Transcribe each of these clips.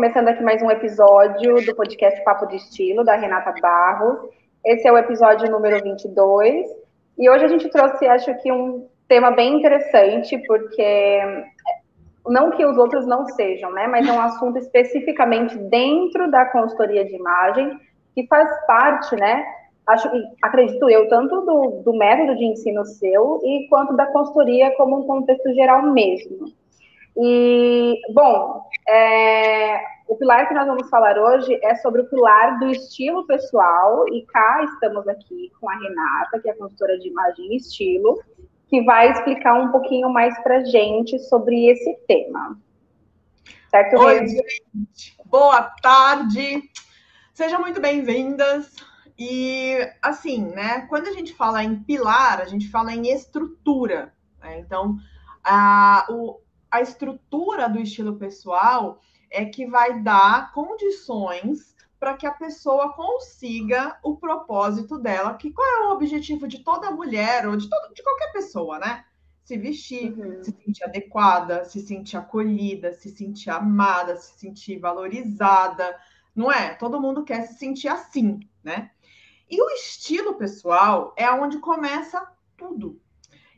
começando aqui mais um episódio do podcast Papo de Estilo, da Renata Barros. Esse é o episódio número 22. E hoje a gente trouxe, acho que, um tema bem interessante, porque não que os outros não sejam, né? Mas é um assunto especificamente dentro da consultoria de imagem, que faz parte, né? Acho, acredito eu, tanto do, do método de ensino seu e quanto da consultoria como um contexto geral mesmo. E, bom, é, o pilar que nós vamos falar hoje é sobre o pilar do estilo pessoal, e cá estamos aqui com a Renata, que é consultora de imagem e estilo, que vai explicar um pouquinho mais para gente sobre esse tema. Certo, Oi, gente. Boa tarde. Sejam muito bem-vindas. E, assim, né, quando a gente fala em pilar, a gente fala em estrutura. Né? Então, a, o, a estrutura do estilo pessoal é que vai dar condições para que a pessoa consiga o propósito dela, que qual é o objetivo de toda mulher ou de, todo, de qualquer pessoa, né? Se vestir, uhum. se sentir adequada, se sentir acolhida, se sentir amada, se sentir valorizada, não é? Todo mundo quer se sentir assim, né? E o estilo pessoal é onde começa tudo.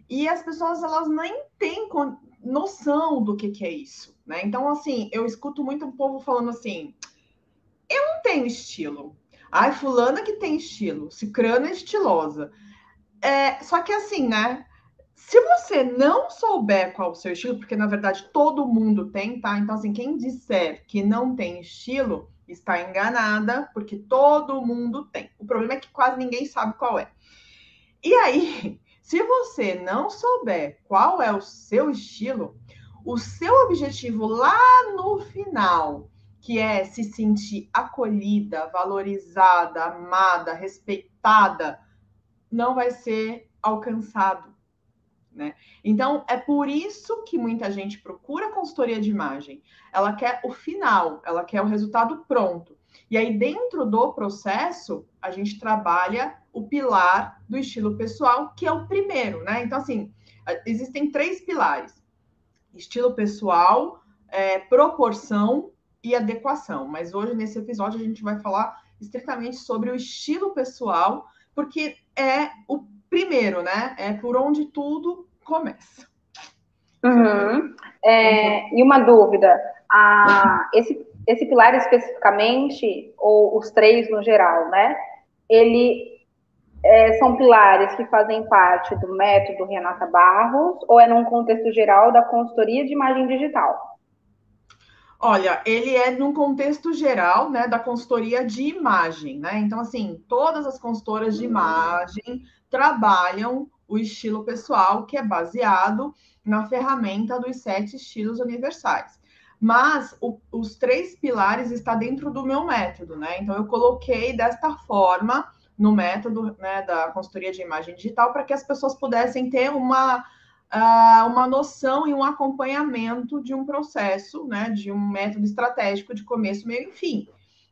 E as pessoas elas nem têm noção do que, que é isso, né? Então, assim, eu escuto muito o povo falando assim: eu não tenho estilo. Ai, fulana que tem estilo, cicrana é estilosa. É, só que assim, né? Se você não souber qual o seu estilo, porque na verdade todo mundo tem, tá? Então, assim, quem disser que não tem estilo está enganada, porque todo mundo tem. O problema é que quase ninguém sabe qual é. E aí, se você não souber qual é o seu estilo, o seu objetivo lá no final, que é se sentir acolhida, valorizada, amada, respeitada, não vai ser alcançado. Né? Então, é por isso que muita gente procura consultoria de imagem. Ela quer o final, ela quer o resultado pronto. E aí, dentro do processo, a gente trabalha o pilar do estilo pessoal, que é o primeiro, né? Então, assim, existem três pilares: estilo pessoal, é, proporção e adequação. Mas hoje, nesse episódio, a gente vai falar estritamente sobre o estilo pessoal, porque é o primeiro, né? É por onde tudo começa. Uhum. É, e uma dúvida: a, esse, esse pilar especificamente, ou os três no geral, né? Ele é, são pilares que fazem parte do método Renata Barros ou é num contexto geral da consultoria de imagem digital? Olha, ele é num contexto geral, né, da consultoria de imagem, né? Então, assim, todas as consultoras de imagem trabalham o estilo pessoal, que é baseado na ferramenta dos sete estilos universais. Mas o, os três pilares estão dentro do meu método, né? Então, eu coloquei desta forma no método né, da consultoria de imagem digital para que as pessoas pudessem ter uma, uh, uma noção e um acompanhamento de um processo, né, de um método estratégico de começo, meio e fim.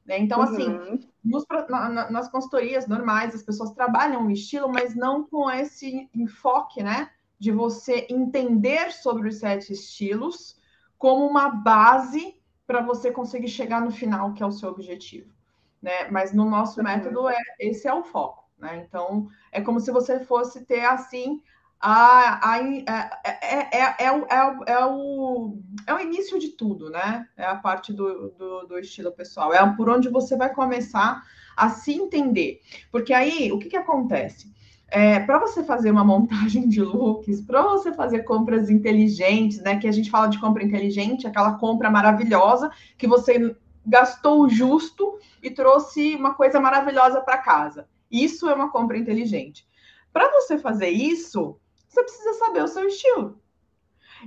Né? Então, assim, uhum. assim, nos, na, nas consultorias normais, as pessoas trabalham o estilo, mas não com esse enfoque, né, de você entender sobre os sete estilos como uma base para você conseguir chegar no final, que é o seu objetivo né? Mas no nosso uhum. método é esse é o foco, né? Então é como se você fosse ter assim a, a, é, é, é, é, o, é, o, é, o, é o início de tudo, né? É a parte do, do, do estilo pessoal, é por onde você vai começar a se entender. Porque aí, o que, que acontece? É, para você fazer uma montagem de looks, para você fazer compras inteligentes, né? Que a gente fala de compra inteligente, aquela compra maravilhosa que você gastou o justo e trouxe uma coisa maravilhosa para casa. Isso é uma compra inteligente. Para você fazer isso, você precisa saber o seu estilo.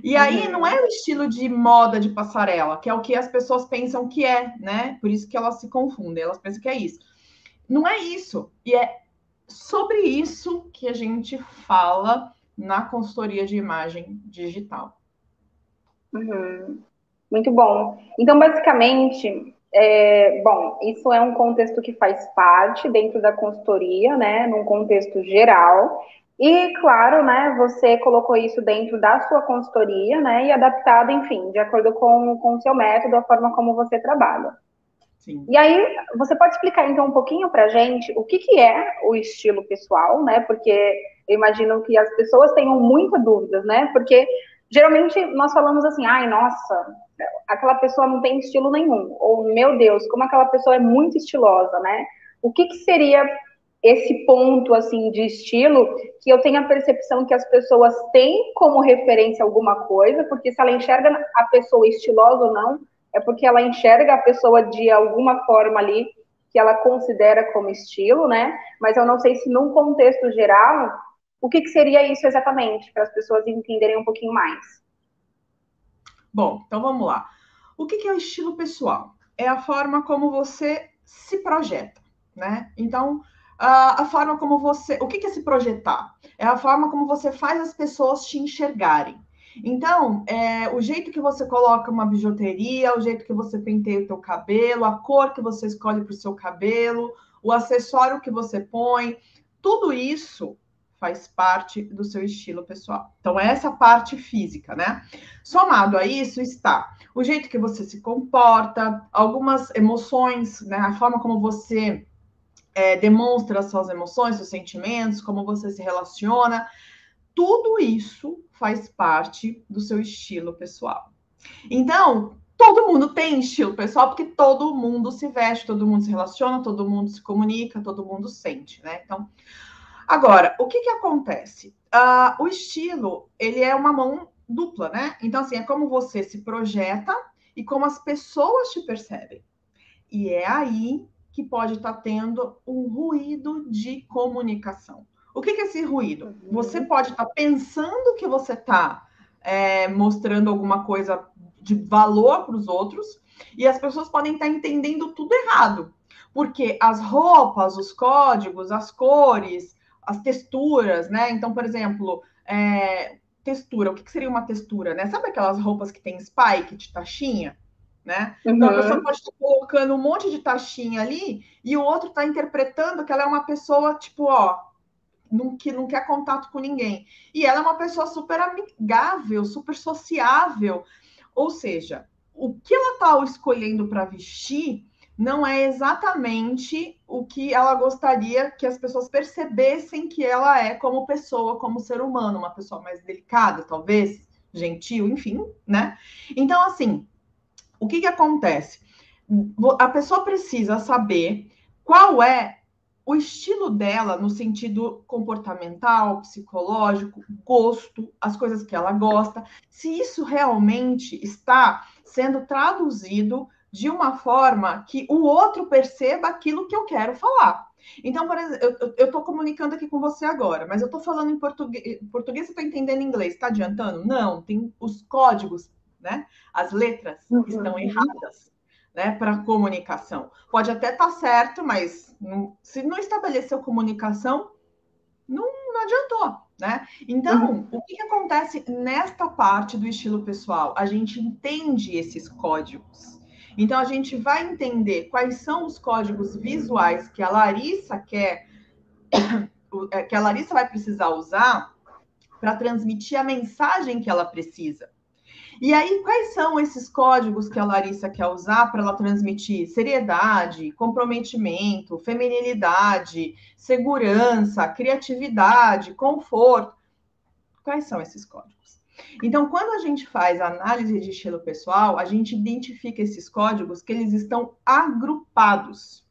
E aí uhum. não é o estilo de moda de passarela, que é o que as pessoas pensam que é, né? Por isso que elas se confundem, elas pensam que é isso. Não é isso. E é sobre isso que a gente fala na consultoria de imagem digital. Uhum. Muito bom. Então, basicamente, é, bom, isso é um contexto que faz parte dentro da consultoria, né, num contexto geral, E, claro, né, você colocou isso dentro da sua consultoria, né, e adaptado, enfim, de acordo com, o seu método, a forma como você trabalha. Sim. E aí, você pode explicar, então, um pouquinho pra gente o que, que é o estilo pessoal, né, porque eu imagino que as pessoas tenham muitas dúvidas, né, porque geralmente nós falamos assim, ai, nossa, aquela pessoa não tem estilo nenhum, ou, meu Deus, como aquela pessoa é muito estilosa, né, o que, que seria esse ponto assim de estilo que eu tenho a percepção que as pessoas têm como referência alguma coisa, porque se ela enxerga a pessoa estilosa ou não, é porque ela enxerga a pessoa de alguma forma ali que ela considera como estilo, né? Mas eu não sei se num contexto geral, o que, que seria isso exatamente, para as pessoas entenderem um pouquinho mais. Bom, então vamos lá. O que, que é o estilo pessoal? É a forma como você se projeta, né? Então, a, forma como você. O que, que é se projetar? É a forma como você faz as pessoas te enxergarem. Então, é, o jeito que você coloca uma bijuteria, o jeito que você penteia o teu cabelo, a cor que você escolhe para o seu cabelo, o acessório que você põe, tudo isso faz parte do seu estilo pessoal. Então, essa parte física, né? Somado a isso está o jeito que você se comporta, algumas emoções, né? A forma como você é, demonstra suas emoções, seus sentimentos, como você se relaciona. Tudo isso faz parte do seu estilo pessoal. Então, todo mundo tem estilo pessoal, porque todo mundo se veste, todo mundo se relaciona, todo mundo se comunica, todo mundo sente, né? Então, agora, o que que acontece? Uh, o estilo, ele é uma mão dupla, né? Então, assim, é como você se projeta e como as pessoas te percebem. E é aí que pode estar tá tendo um ruído de comunicação. O que, que é esse ruído? Uhum. Você pode estar tá pensando que você está é, mostrando alguma coisa de valor para os outros, e as pessoas podem estar tá entendendo tudo errado. Porque as roupas, os códigos, as cores, as texturas, né? Então, por exemplo, é, textura, o que, que seria uma textura, né? Sabe aquelas roupas que tem spike de taxinha? né? Uhum. Então a pessoa pode estar colocando um monte de taxinha ali e o outro está interpretando que ela é uma pessoa, tipo, ó, não, que não quer contato com ninguém. E ela é uma pessoa super amigável, super sociável. Ou seja, o que ela está escolhendo para vestir não é exatamente o que ela gostaria que as pessoas percebessem que ela é como pessoa, como ser humano, uma pessoa mais delicada, talvez, gentil, enfim, né? Então, assim, o que, que acontece? A pessoa precisa saber qual é o estilo dela no sentido comportamental, psicológico, gosto, as coisas que ela gosta, se isso realmente está sendo traduzido de uma forma que o outro perceba aquilo que eu quero falar. Então, por exemplo, eu estou comunicando aqui com você agora, mas eu estou falando em português, português está entendendo inglês, está adiantando? Não, tem os códigos né? As letras uhum. estão erradas, né? Para comunicação. Pode até estar tá certo, mas não, se não estabeleceu comunicação, não, não adiantou, né? Então, uhum. o que, que acontece nesta parte do estilo pessoal? A gente entende esses códigos. Então, a gente vai entender quais são os códigos visuais que a Larissa quer, que a Larissa vai precisar usar para transmitir a mensagem que ela precisa. E aí, quais são esses códigos que a Larissa quer usar para ela transmitir seriedade, comprometimento, feminilidade, segurança, criatividade, conforto? Quais são esses códigos? Então, quando a gente faz a análise de estilo pessoal, a gente identifica esses códigos que eles estão agrupados.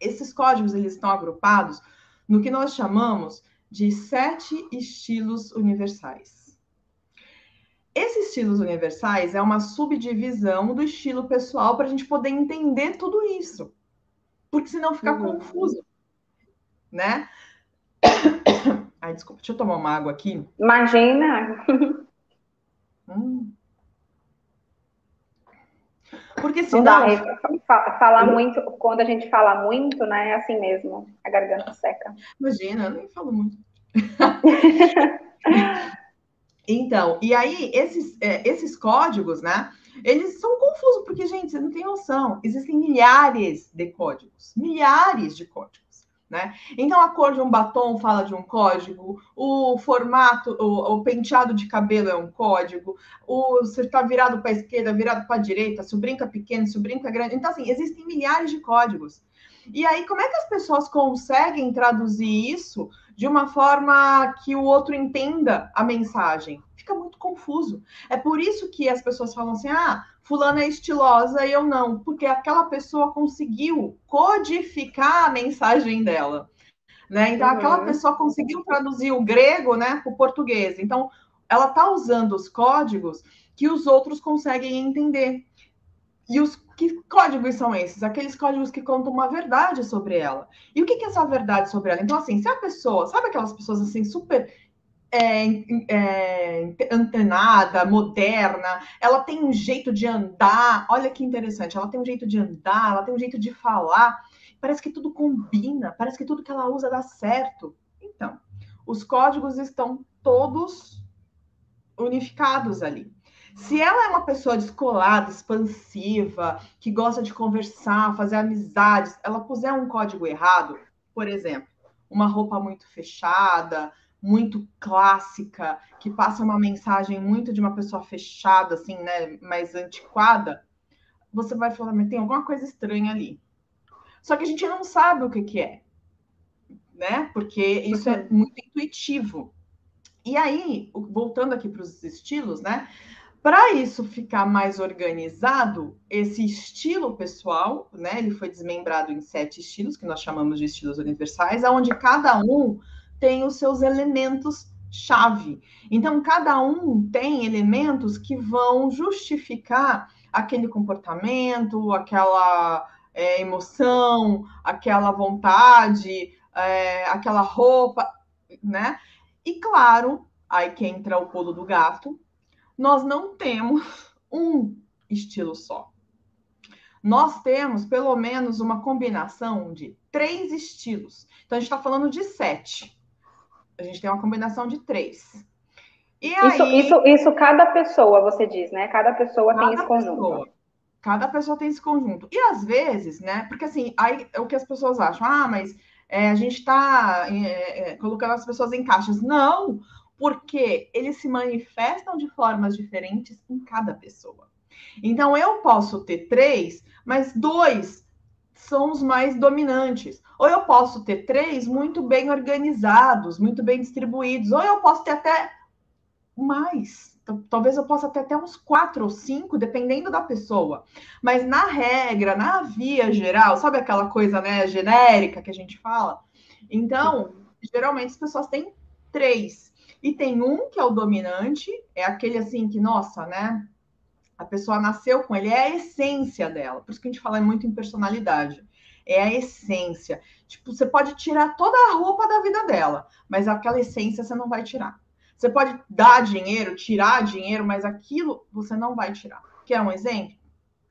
Esses códigos eles estão agrupados no que nós chamamos de sete estilos universais. Esses estilos universais é uma subdivisão do estilo pessoal para a gente poder entender tudo isso. Porque senão fica uhum. confuso, né? Ai, desculpa, deixa eu tomar uma água aqui. Imagina! Hum. Porque. Não dá, falar muito, quando a gente fala muito, né, é assim mesmo, a garganta seca. Imagina, eu nem falo muito. Então, e aí, esses, é, esses códigos, né? Eles são confusos, porque, gente, você não tem noção. Existem milhares de códigos, milhares de códigos. Né? Então, a cor de um batom fala de um código, o formato, o, o penteado de cabelo é um código, o, se está virado para a esquerda, virado para a direita, se o brinco é pequeno, se o brinco é grande. Então, assim, existem milhares de códigos. E aí, como é que as pessoas conseguem traduzir isso de uma forma que o outro entenda a mensagem? Fica muito confuso. É por isso que as pessoas falam assim: ah, fulana é estilosa e eu não, porque aquela pessoa conseguiu codificar a mensagem dela. Né? Então, uhum. aquela pessoa conseguiu traduzir o grego né, para o português. Então, ela está usando os códigos que os outros conseguem entender. E os que códigos são esses? Aqueles códigos que contam uma verdade sobre ela. E o que, que é essa verdade sobre ela? Então, assim, se a pessoa, sabe aquelas pessoas assim, super é, é, antenada, moderna, ela tem um jeito de andar. Olha que interessante, ela tem um jeito de andar, ela tem um jeito de falar. Parece que tudo combina, parece que tudo que ela usa dá certo. Então, os códigos estão todos unificados ali. Se ela é uma pessoa descolada, expansiva, que gosta de conversar, fazer amizades, ela puser um código errado, por exemplo, uma roupa muito fechada, muito clássica, que passa uma mensagem muito de uma pessoa fechada, assim, né, mais antiquada, você vai falar, mas tem alguma coisa estranha ali. Só que a gente não sabe o que, que é, né? Porque isso é muito intuitivo. E aí, voltando aqui para os estilos, né? Para isso ficar mais organizado, esse estilo pessoal, né? Ele foi desmembrado em sete estilos, que nós chamamos de estilos universais, onde cada um tem os seus elementos chave. Então, cada um tem elementos que vão justificar aquele comportamento, aquela é, emoção, aquela vontade, é, aquela roupa, né? E claro, aí que entra o pulo do gato, nós não temos um estilo só. Nós temos pelo menos uma combinação de três estilos. Então, a gente está falando de sete a gente tem uma combinação de três. E aí, isso, isso, isso cada pessoa, você diz, né? Cada pessoa cada tem esse conjunto. Pessoa, cada pessoa tem esse conjunto. E às vezes, né? Porque assim, aí é o que as pessoas acham, ah, mas é, a gente está é, é, colocando as pessoas em caixas. Não, porque eles se manifestam de formas diferentes em cada pessoa. Então, eu posso ter três, mas dois são os mais dominantes. Ou eu posso ter três muito bem organizados, muito bem distribuídos, ou eu posso ter até mais. Talvez eu possa ter até uns quatro ou cinco, dependendo da pessoa. Mas na regra, na via geral, sabe aquela coisa né, genérica que a gente fala? Então, geralmente as pessoas têm três. E tem um que é o dominante, é aquele assim que, nossa, né? A pessoa nasceu com ele, é a essência dela. Por isso que a gente fala muito em personalidade é a essência. Tipo, você pode tirar toda a roupa da vida dela, mas aquela essência você não vai tirar. Você pode dar dinheiro, tirar dinheiro, mas aquilo você não vai tirar. Quer um exemplo?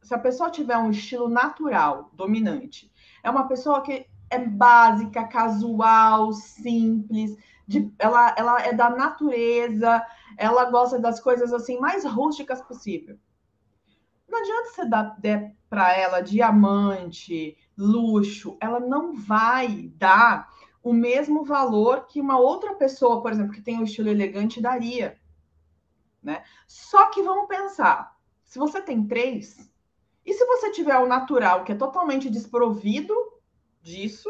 Se a pessoa tiver um estilo natural, dominante, é uma pessoa que é básica, casual, simples, de, ela, ela é da natureza, ela gosta das coisas assim mais rústicas possível. Não adianta você dar para ela diamante, luxo, ela não vai dar o mesmo valor que uma outra pessoa, por exemplo, que tem um estilo elegante daria. Né? Só que vamos pensar, se você tem três, e se você tiver o natural, que é totalmente desprovido disso,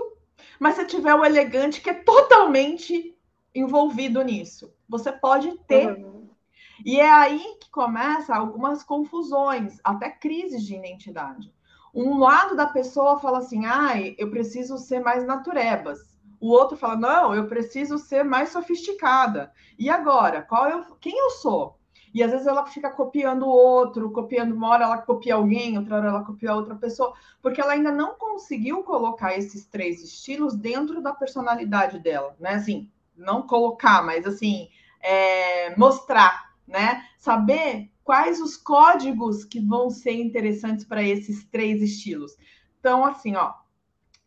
mas se tiver o elegante, que é totalmente envolvido nisso, você pode ter. Uhum. E é aí que começa algumas confusões, até crises de identidade. Um lado da pessoa fala assim, ai, eu preciso ser mais naturebas. O outro fala, não, eu preciso ser mais sofisticada. E agora, qual eu, quem eu sou? E às vezes ela fica copiando o outro, copiando uma hora ela copia alguém, outra hora ela copia outra pessoa, porque ela ainda não conseguiu colocar esses três estilos dentro da personalidade dela, né? Assim, não colocar, mas assim, é, mostrar, né? Saber quais os códigos que vão ser interessantes para esses três estilos. Então, assim, ó,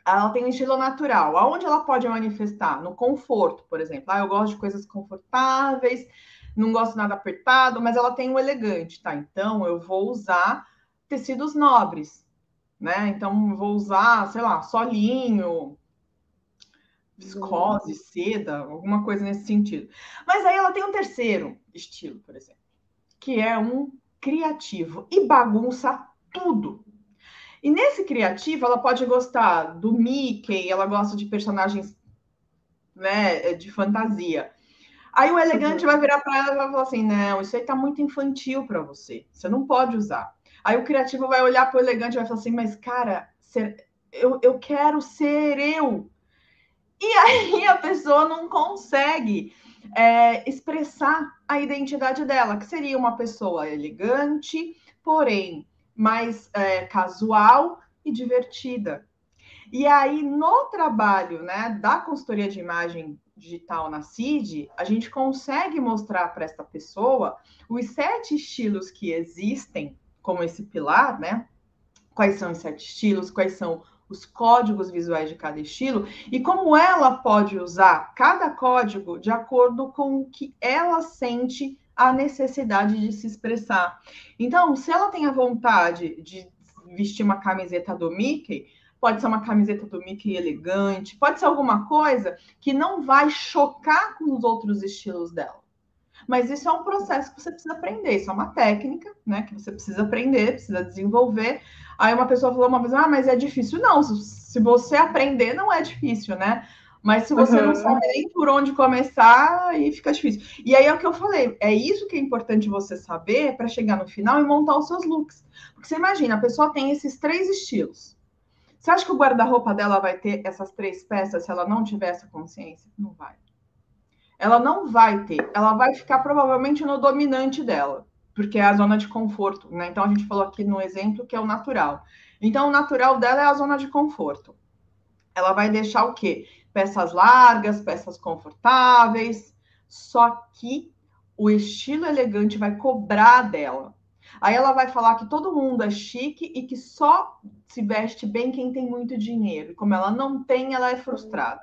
ela tem um estilo natural. Aonde ela pode manifestar? No conforto, por exemplo. Ah, eu gosto de coisas confortáveis, não gosto nada apertado, mas ela tem um elegante, tá? Então, eu vou usar tecidos nobres, né? Então, vou usar, sei lá, solinho, viscose, seda, alguma coisa nesse sentido. Mas aí ela tem um terceiro estilo, por exemplo, que é um criativo e bagunça tudo. E nesse criativo, ela pode gostar do Mickey, ela gosta de personagens né, de fantasia. Aí o elegante uhum. vai virar para ela e vai falar assim: não, isso aí tá muito infantil para você, você não pode usar. Aí o criativo vai olhar para o elegante e vai falar assim: mas cara, eu, eu quero ser eu. E aí a pessoa não consegue é, expressar a identidade dela, que seria uma pessoa elegante, porém mais é, casual e divertida. E aí, no trabalho né, da consultoria de imagem digital na CID, a gente consegue mostrar para essa pessoa os sete estilos que existem, como esse pilar, né? Quais são os sete estilos, quais são os códigos visuais de cada estilo e como ela pode usar cada código de acordo com o que ela sente a necessidade de se expressar. Então, se ela tem a vontade de vestir uma camiseta do Mickey, pode ser uma camiseta do Mickey elegante, pode ser alguma coisa que não vai chocar com os outros estilos dela. Mas isso é um processo que você precisa aprender, isso é uma técnica, né, que você precisa aprender, precisa desenvolver. Aí uma pessoa falou uma vez, ah, mas é difícil. Não, se você aprender, não é difícil, né? Mas se você uhum. não sabe nem por onde começar, aí fica difícil. E aí é o que eu falei, é isso que é importante você saber para chegar no final e montar os seus looks. Porque você imagina, a pessoa tem esses três estilos. Você acha que o guarda-roupa dela vai ter essas três peças se ela não tiver essa consciência? Não vai. Ela não vai ter. Ela vai ficar provavelmente no dominante dela, porque é a zona de conforto, né? Então a gente falou aqui no exemplo que é o natural. Então o natural dela é a zona de conforto. Ela vai deixar o quê? Peças largas, peças confortáveis, só que o estilo elegante vai cobrar dela. Aí ela vai falar que todo mundo é chique e que só se veste bem quem tem muito dinheiro. E como ela não tem, ela é frustrada.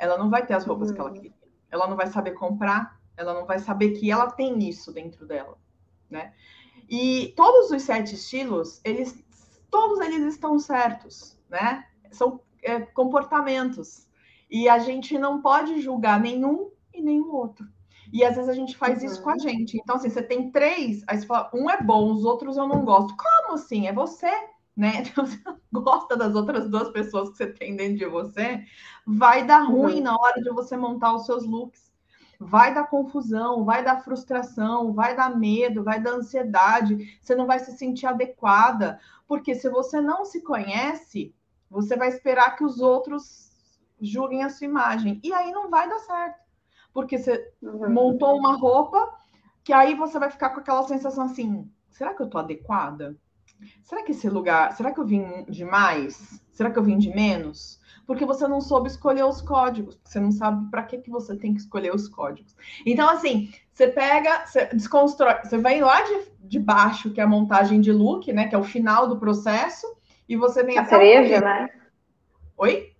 Ela não vai ter as roupas uhum. que ela uhum. queria. Ela não vai saber comprar, ela não vai saber que ela tem isso dentro dela, né? E todos os sete estilos, eles todos eles estão certos, né? São é, comportamentos. E a gente não pode julgar nenhum e nenhum outro. E às vezes a gente faz uhum. isso com a uhum. gente. Então, assim, você tem três, aí você fala, um é bom, os outros eu não gosto. Como assim? É você, né? Então, você gosta das outras duas pessoas que você tem dentro de você, vai dar ruim uhum. na hora de você montar os seus looks. Vai dar confusão, vai dar frustração, vai dar medo, vai dar ansiedade, você não vai se sentir adequada, porque se você não se conhece, você vai esperar que os outros julguem a sua imagem, e aí não vai dar certo porque você uhum. montou uma roupa que aí você vai ficar com aquela sensação assim: será que eu tô adequada? Será que esse lugar, será que eu vim de mais? Será que eu vim de menos? Porque você não soube escolher os códigos, você não sabe para que, que você tem que escolher os códigos. Então, assim, você pega, você desconstrói, você vem lá de, de baixo, que é a montagem de look, né? Que é o final do processo, e você vem a cereja, né? Oi?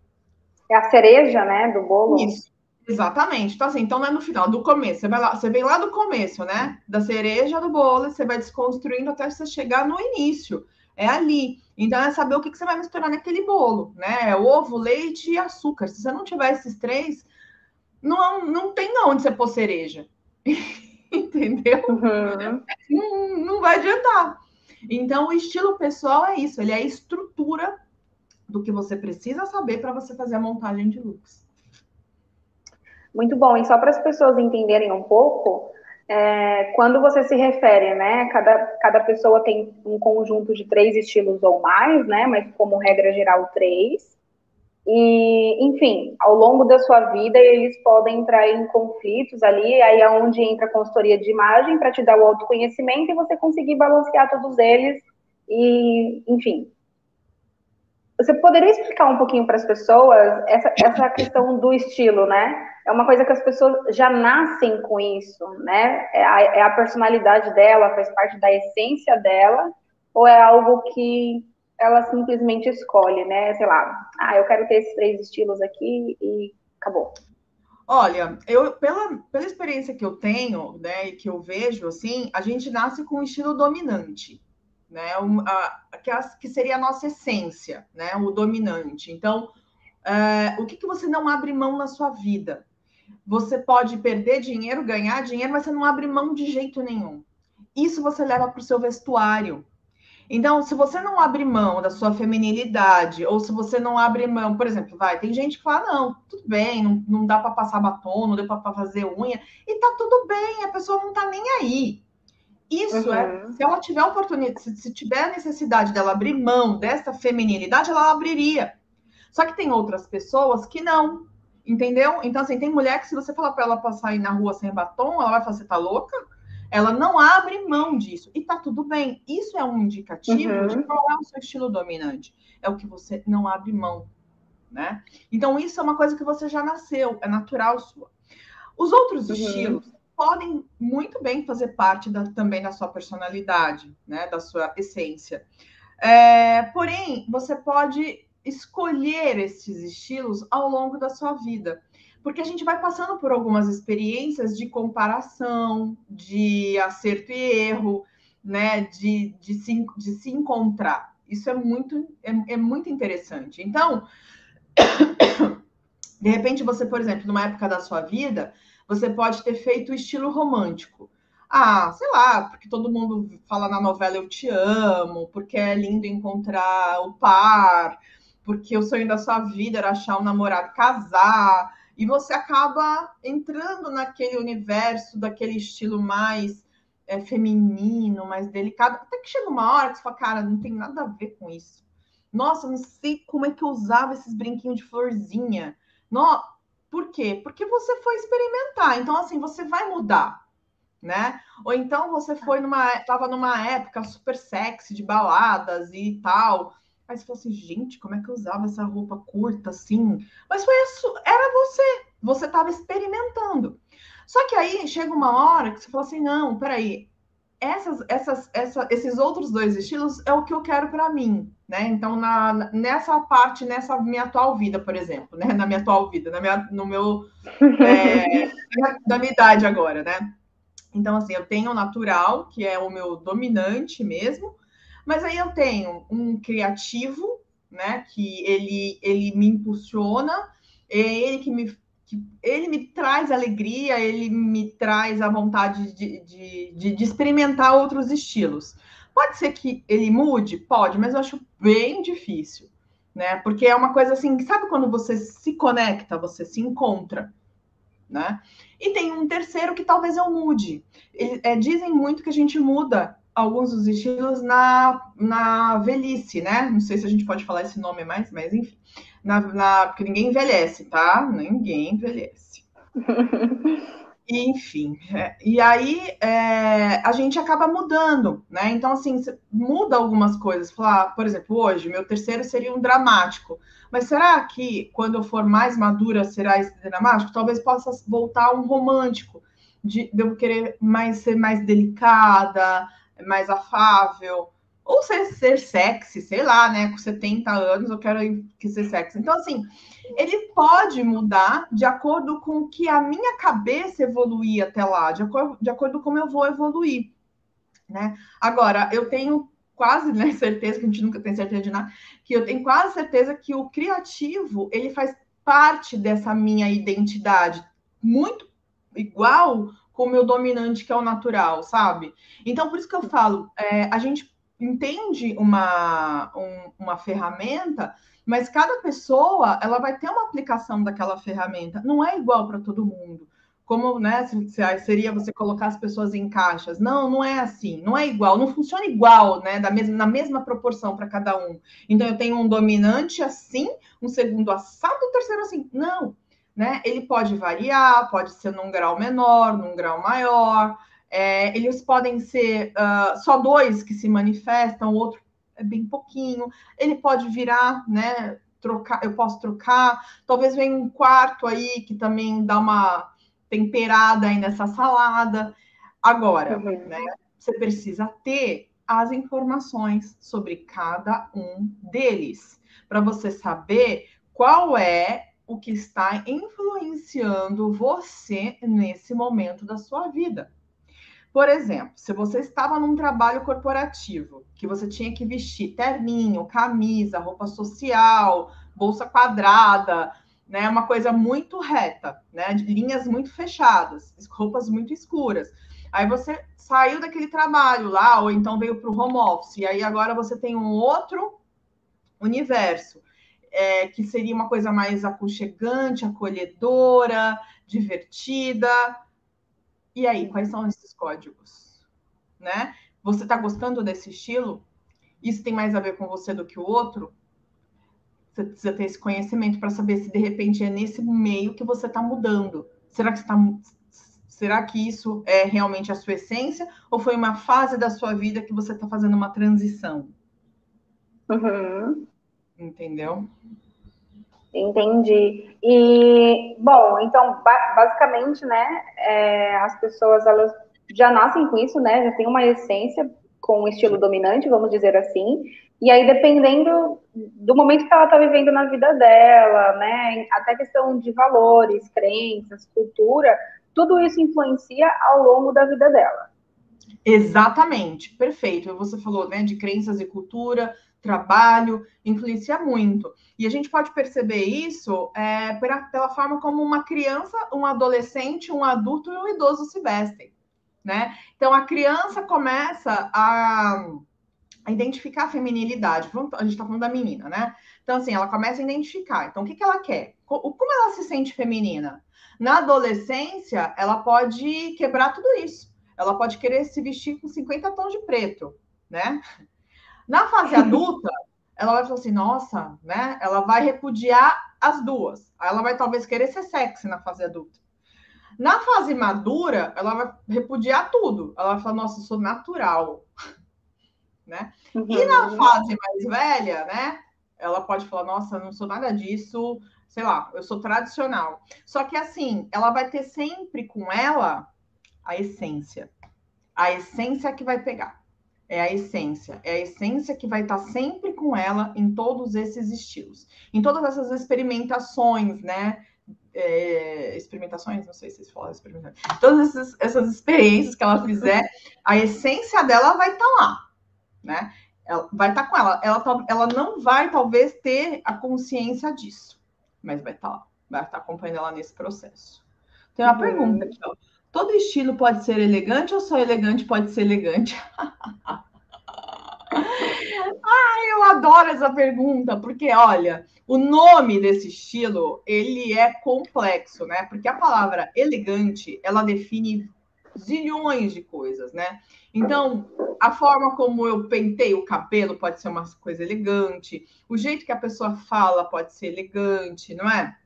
É a cereja, né, do bolo. Isso. Exatamente. Então, assim, então não é no final, do começo. Você vai lá, você vem lá do começo, né? Da cereja do bolo, você vai desconstruindo até você chegar no início. É ali. Então, é saber o que, que você vai misturar naquele bolo, né? É ovo, leite e açúcar. Se você não tiver esses três, não, não tem onde você pôr cereja. Entendeu? Uhum. Não, não vai adiantar. Então, o estilo pessoal é isso, ele é a estrutura do que você precisa saber para você fazer a montagem de looks. Muito bom. E só para as pessoas entenderem um pouco, é, quando você se refere, né? Cada, cada pessoa tem um conjunto de três estilos ou mais, né? Mas como regra geral, três. E, enfim, ao longo da sua vida, eles podem entrar em conflitos ali, aí é onde entra a consultoria de imagem para te dar o autoconhecimento e você conseguir balancear todos eles e, enfim. Você poderia explicar um pouquinho para as pessoas essa, essa questão do estilo, né? É uma coisa que as pessoas já nascem com isso, né? É a, é a, personalidade dela, faz parte da essência dela, ou é algo que ela simplesmente escolhe, né? Sei lá, ah, eu quero ter esses três estilos aqui e acabou. Olha, eu pela, pela experiência que eu tenho, né, e que eu vejo, assim, a gente nasce com um estilo dominante, né? Um, a, que, a, que seria a nossa essência, né? O dominante. Então, é, o que, que você não abre mão na sua vida? Você pode perder dinheiro, ganhar dinheiro, mas você não abre mão de jeito nenhum. Isso você leva para o seu vestuário. Então, se você não abre mão da sua feminilidade, ou se você não abre mão, por exemplo, vai, tem gente que fala, não, tudo bem, não, não dá para passar batom, não dá para fazer unha, e tá tudo bem, a pessoa não tá nem aí. Isso é, uhum. é, se ela tiver oportunidade, se, se tiver a necessidade dela abrir mão dessa feminilidade, ela abriria. Só que tem outras pessoas que não, entendeu? Então, assim, tem mulher que se você falar para ela passar aí na rua sem batom, ela vai falar, você tá louca? Ela não abre mão disso. E tá tudo bem. Isso é um indicativo uhum. de qual é o seu estilo dominante. É o que você não abre mão, né? Então, isso é uma coisa que você já nasceu, é natural sua. Os outros uhum. estilos podem muito bem fazer parte da, também da sua personalidade, né, da sua essência. É, porém, você pode escolher esses estilos ao longo da sua vida, porque a gente vai passando por algumas experiências de comparação, de acerto e erro, né, de, de, se, de se encontrar. Isso é muito, é, é muito interessante. Então, de repente, você, por exemplo, numa época da sua vida, você pode ter feito o estilo romântico. Ah, sei lá, porque todo mundo fala na novela Eu Te Amo, porque é lindo encontrar o par, porque o sonho da sua vida era achar um namorado casar, e você acaba entrando naquele universo daquele estilo mais é, feminino, mais delicado, até que chega uma hora que você fala, cara, não tem nada a ver com isso. Nossa, não sei como é que eu usava esses brinquinhos de florzinha. No, por quê? Porque você foi experimentar. Então, assim, você vai mudar, né? Ou então você foi numa. Tava numa época super sexy de baladas e tal. Aí você falou assim, gente, como é que eu usava essa roupa curta assim? Mas foi isso, era você. Você estava experimentando. Só que aí chega uma hora que você fala assim, não, peraí, essas, essas, essa, esses outros dois estilos é o que eu quero para mim, né? Então, na, nessa parte, nessa minha atual vida, por exemplo, né? Na minha atual vida, na minha, no meu, é, da minha idade agora, né? Então, assim, eu tenho o natural, que é o meu dominante mesmo, mas aí eu tenho um criativo, né? Que ele, ele me impulsiona, é ele que me ele me traz alegria, ele me traz a vontade de, de, de, de, experimentar outros estilos. Pode ser que ele mude? Pode, mas eu acho bem difícil, né? Porque é uma coisa assim, sabe quando você se conecta, você se encontra, né? E tem um terceiro que talvez eu mude. É, dizem muito que a gente muda alguns dos estilos na, na velhice, né? Não sei se a gente pode falar esse nome mais, mas enfim na, na, porque ninguém envelhece, tá? Ninguém envelhece. Enfim, é, e aí é, a gente acaba mudando, né? Então, assim, muda algumas coisas. Falar, por exemplo, hoje, meu terceiro seria um dramático. Mas será que quando eu for mais madura será esse dramático? Talvez possa voltar um romântico, de, de eu querer mais ser mais delicada, mais afável ou ser, ser sexy, sei lá, né? Com 70 anos eu quero que ser sexy. Então, assim, ele pode mudar de acordo com que a minha cabeça evoluir até lá, de acordo, de acordo com como eu vou evoluir, né? Agora, eu tenho quase né, certeza, que a gente nunca tem certeza de nada, que eu tenho quase certeza que o criativo, ele faz parte dessa minha identidade, muito igual com o meu dominante, que é o natural, sabe? Então, por isso que eu falo, é, a gente entende uma, um, uma ferramenta, mas cada pessoa ela vai ter uma aplicação daquela ferramenta. Não é igual para todo mundo. Como né, seria você colocar as pessoas em caixas? Não, não é assim, não é igual, não funciona igual, né? Da mesma, na mesma proporção para cada um. Então eu tenho um dominante assim, um segundo assado, um terceiro assim. Não, né? Ele pode variar, pode ser num grau menor, num grau maior. É, eles podem ser uh, só dois que se manifestam, o outro é bem pouquinho. Ele pode virar, né? Trocar, eu posso trocar. Talvez venha um quarto aí que também dá uma temperada aí nessa salada. Agora, uhum. né, você precisa ter as informações sobre cada um deles para você saber qual é o que está influenciando você nesse momento da sua vida. Por exemplo, se você estava num trabalho corporativo, que você tinha que vestir terninho, camisa, roupa social, bolsa quadrada, né? Uma coisa muito reta, né? De linhas muito fechadas, roupas muito escuras. Aí você saiu daquele trabalho lá, ou então veio para o home office, e aí agora você tem um outro universo, é, que seria uma coisa mais aconchegante, acolhedora, divertida. E aí, quais são esses códigos? Né? Você está gostando desse estilo? Isso tem mais a ver com você do que o outro? Você precisa ter esse conhecimento para saber se de repente é nesse meio que você está mudando. Será que está Será que isso é realmente a sua essência ou foi uma fase da sua vida que você está fazendo uma transição? Uhum. Entendeu? Entendi. E, bom, então, basicamente, né, é, as pessoas, elas já nascem com isso, né, já tem uma essência com o estilo dominante, vamos dizer assim, e aí, dependendo do momento que ela está vivendo na vida dela, né, até questão de valores, crenças, cultura, tudo isso influencia ao longo da vida dela. Exatamente, perfeito. Você falou né, de crenças e cultura, trabalho, influencia muito. E a gente pode perceber isso é, pela, pela forma como uma criança, um adolescente, um adulto e um idoso se vestem. Né? Então a criança começa a, a identificar a feminilidade. A gente está falando da menina, né? Então, assim, ela começa a identificar. Então, o que, que ela quer? Como ela se sente feminina? Na adolescência, ela pode quebrar tudo isso. Ela pode querer se vestir com 50 tons de preto, né? Na fase adulta, ela vai falar assim, nossa, né? Ela vai repudiar as duas. Aí ela vai talvez querer ser sexy na fase adulta. Na fase madura, ela vai repudiar tudo. Ela vai falar, nossa, eu sou natural. né? Uhum. E na uhum. fase mais velha, né? Ela pode falar, nossa, não sou nada disso, sei lá, eu sou tradicional. Só que assim, ela vai ter sempre com ela a essência. A essência que vai pegar. É a essência. É a essência que vai estar sempre com ela em todos esses estilos. Em todas essas experimentações, né? É, experimentações, não sei se vocês falam experimentações. Todas essas, essas experiências que ela fizer, a essência dela vai estar lá, né? Ela vai estar com ela. ela. Ela não vai, talvez, ter a consciência disso mas vai estar tá lá, vai estar tá acompanhando ela nesse processo. Tem uma uhum. pergunta aqui, ó. Todo estilo pode ser elegante ou só elegante pode ser elegante? Ai, eu adoro essa pergunta, porque olha, o nome desse estilo, ele é complexo, né? Porque a palavra elegante, ela define zilhões de coisas, né? Então, a forma como eu pentei o cabelo pode ser uma coisa elegante, o jeito que a pessoa fala pode ser elegante, não é?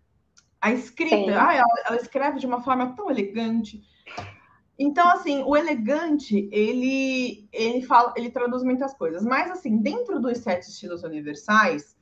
A escrita, ah, ela, ela escreve de uma forma tão elegante. Então, assim, o elegante, ele, ele fala, ele traduz muitas coisas. Mas, assim, dentro dos sete estilos universais,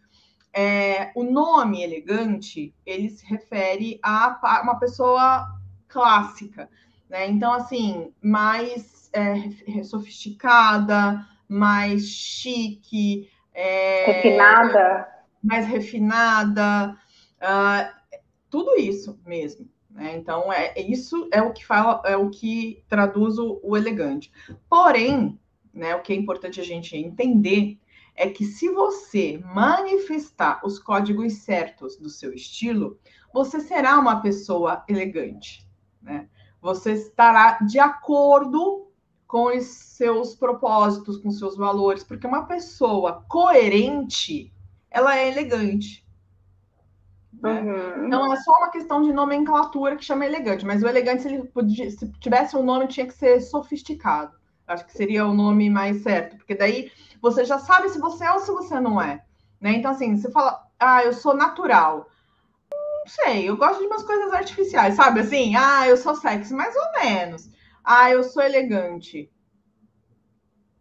é, o nome elegante, ele se refere a uma pessoa clássica. Né? Então, assim, mais é, sofisticada, mais chique, é, refinada. Mais refinada, uh, tudo isso mesmo. Né? Então, é, isso é o que fala, é o que traduz o, o elegante. Porém, né, o que é importante a gente entender é que se você manifestar os códigos certos do seu estilo, você será uma pessoa elegante, né? Você estará de acordo com os seus propósitos, com seus valores, porque uma pessoa coerente, ela é elegante. Né? Uhum. Então é só uma questão de nomenclatura que chama elegante, mas o elegante, se ele podia, se tivesse um nome, tinha que ser sofisticado. Acho que seria o nome mais certo, porque daí você já sabe se você é ou se você não é. Né? Então, assim, você fala, ah, eu sou natural não sei, eu gosto de umas coisas artificiais, sabe? Assim, ah, eu sou sexy, mais ou menos. Ah, eu sou elegante.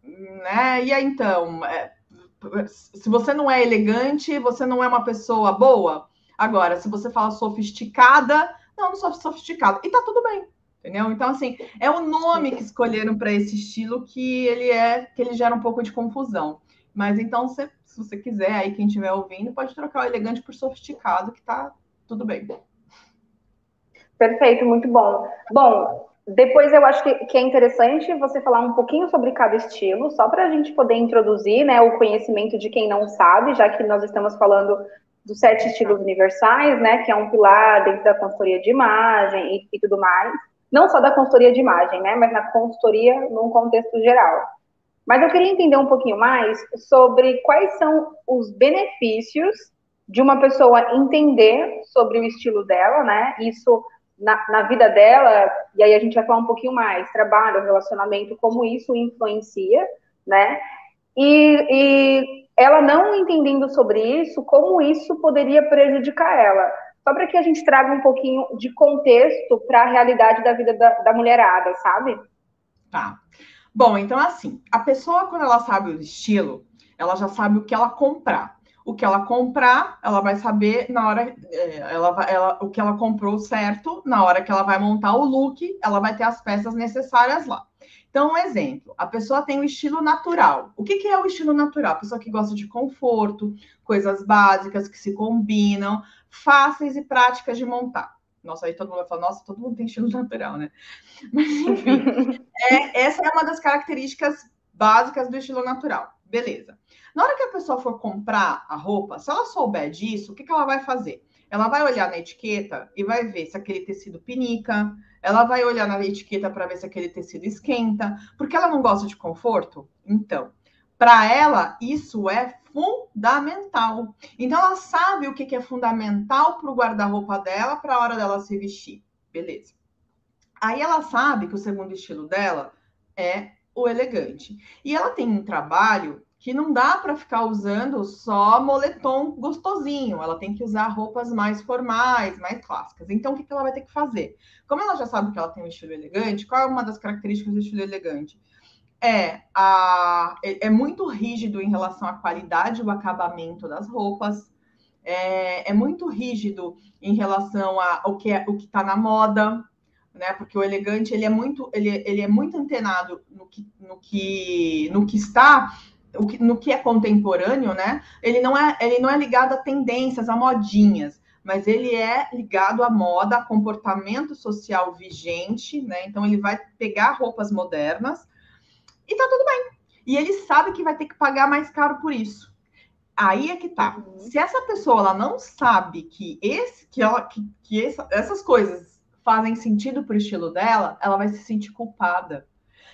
Né? E aí, então, é, se você não é elegante, você não é uma pessoa boa. Agora, se você fala sofisticada, não, não sou sofisticada. E tá tudo bem, entendeu? Então, assim, é o nome que escolheram para esse estilo que ele é, que ele gera um pouco de confusão. Mas então, se, se você quiser, aí quem estiver ouvindo, pode trocar o elegante por sofisticado, que tá tudo bem. Perfeito, muito bom. Bom, depois eu acho que, que é interessante você falar um pouquinho sobre cada estilo, só para a gente poder introduzir né, o conhecimento de quem não sabe, já que nós estamos falando dos sete estilos universais, né, que é um pilar dentro da consultoria de imagem e, e tudo mais. Não só da consultoria de imagem, né, mas na consultoria num contexto geral. Mas eu queria entender um pouquinho mais sobre quais são os benefícios de uma pessoa entender sobre o estilo dela, né? Isso na, na, vida dela, e aí a gente vai falar um pouquinho mais, trabalho, relacionamento, como isso influencia, né? E, e ela não entendendo sobre isso, como isso poderia prejudicar ela. Só para que a gente traga um pouquinho de contexto para a realidade da vida da, da mulherada, sabe? Tá. Bom, então assim, a pessoa, quando ela sabe o estilo, ela já sabe o que ela comprar. O que ela comprar, ela vai saber na hora, é, ela, ela, o que ela comprou certo, na hora que ela vai montar o look, ela vai ter as peças necessárias lá. Então, um exemplo, a pessoa tem o estilo natural. O que, que é o estilo natural? A pessoa que gosta de conforto, coisas básicas que se combinam, fáceis e práticas de montar. Nossa, aí todo mundo vai falar, nossa, todo mundo tem estilo natural, né? Mas, enfim, é, essa é uma das características básicas do estilo natural. Beleza. Na hora que a pessoa for comprar a roupa, se ela souber disso, o que, que ela vai fazer? Ela vai olhar na etiqueta e vai ver se aquele tecido pinica, ela vai olhar na etiqueta para ver se aquele tecido esquenta, porque ela não gosta de conforto. Então, para ela, isso é fundamental. Então, ela sabe o que, é fundamental para o guarda-roupa dela para a hora dela se vestir. Beleza. Aí ela sabe que o segundo estilo dela é o elegante. E ela tem um trabalho que não dá para ficar usando só moletom gostosinho, ela tem que usar roupas mais formais, mais clássicas. Então, o que ela vai ter que fazer? Como ela já sabe que ela tem um estilo elegante, qual é uma das características do estilo elegante? É, a, é, é muito rígido em relação à qualidade e o acabamento das roupas, é, é muito rígido em relação ao que é, o que está na moda, né? Porque o elegante ele é muito ele, ele é muito antenado no que, no que no que está no que é contemporâneo, né? Ele não é, ele não é ligado a tendências, a modinhas, mas ele é ligado à moda, a comportamento social vigente, né? Então ele vai pegar roupas modernas e tá tudo bem. E ele sabe que vai ter que pagar mais caro por isso. Aí é que tá. Uhum. Se essa pessoa ela não sabe que esse que ela que, que essa, essas coisas fazem sentido para o estilo dela, ela vai se sentir culpada.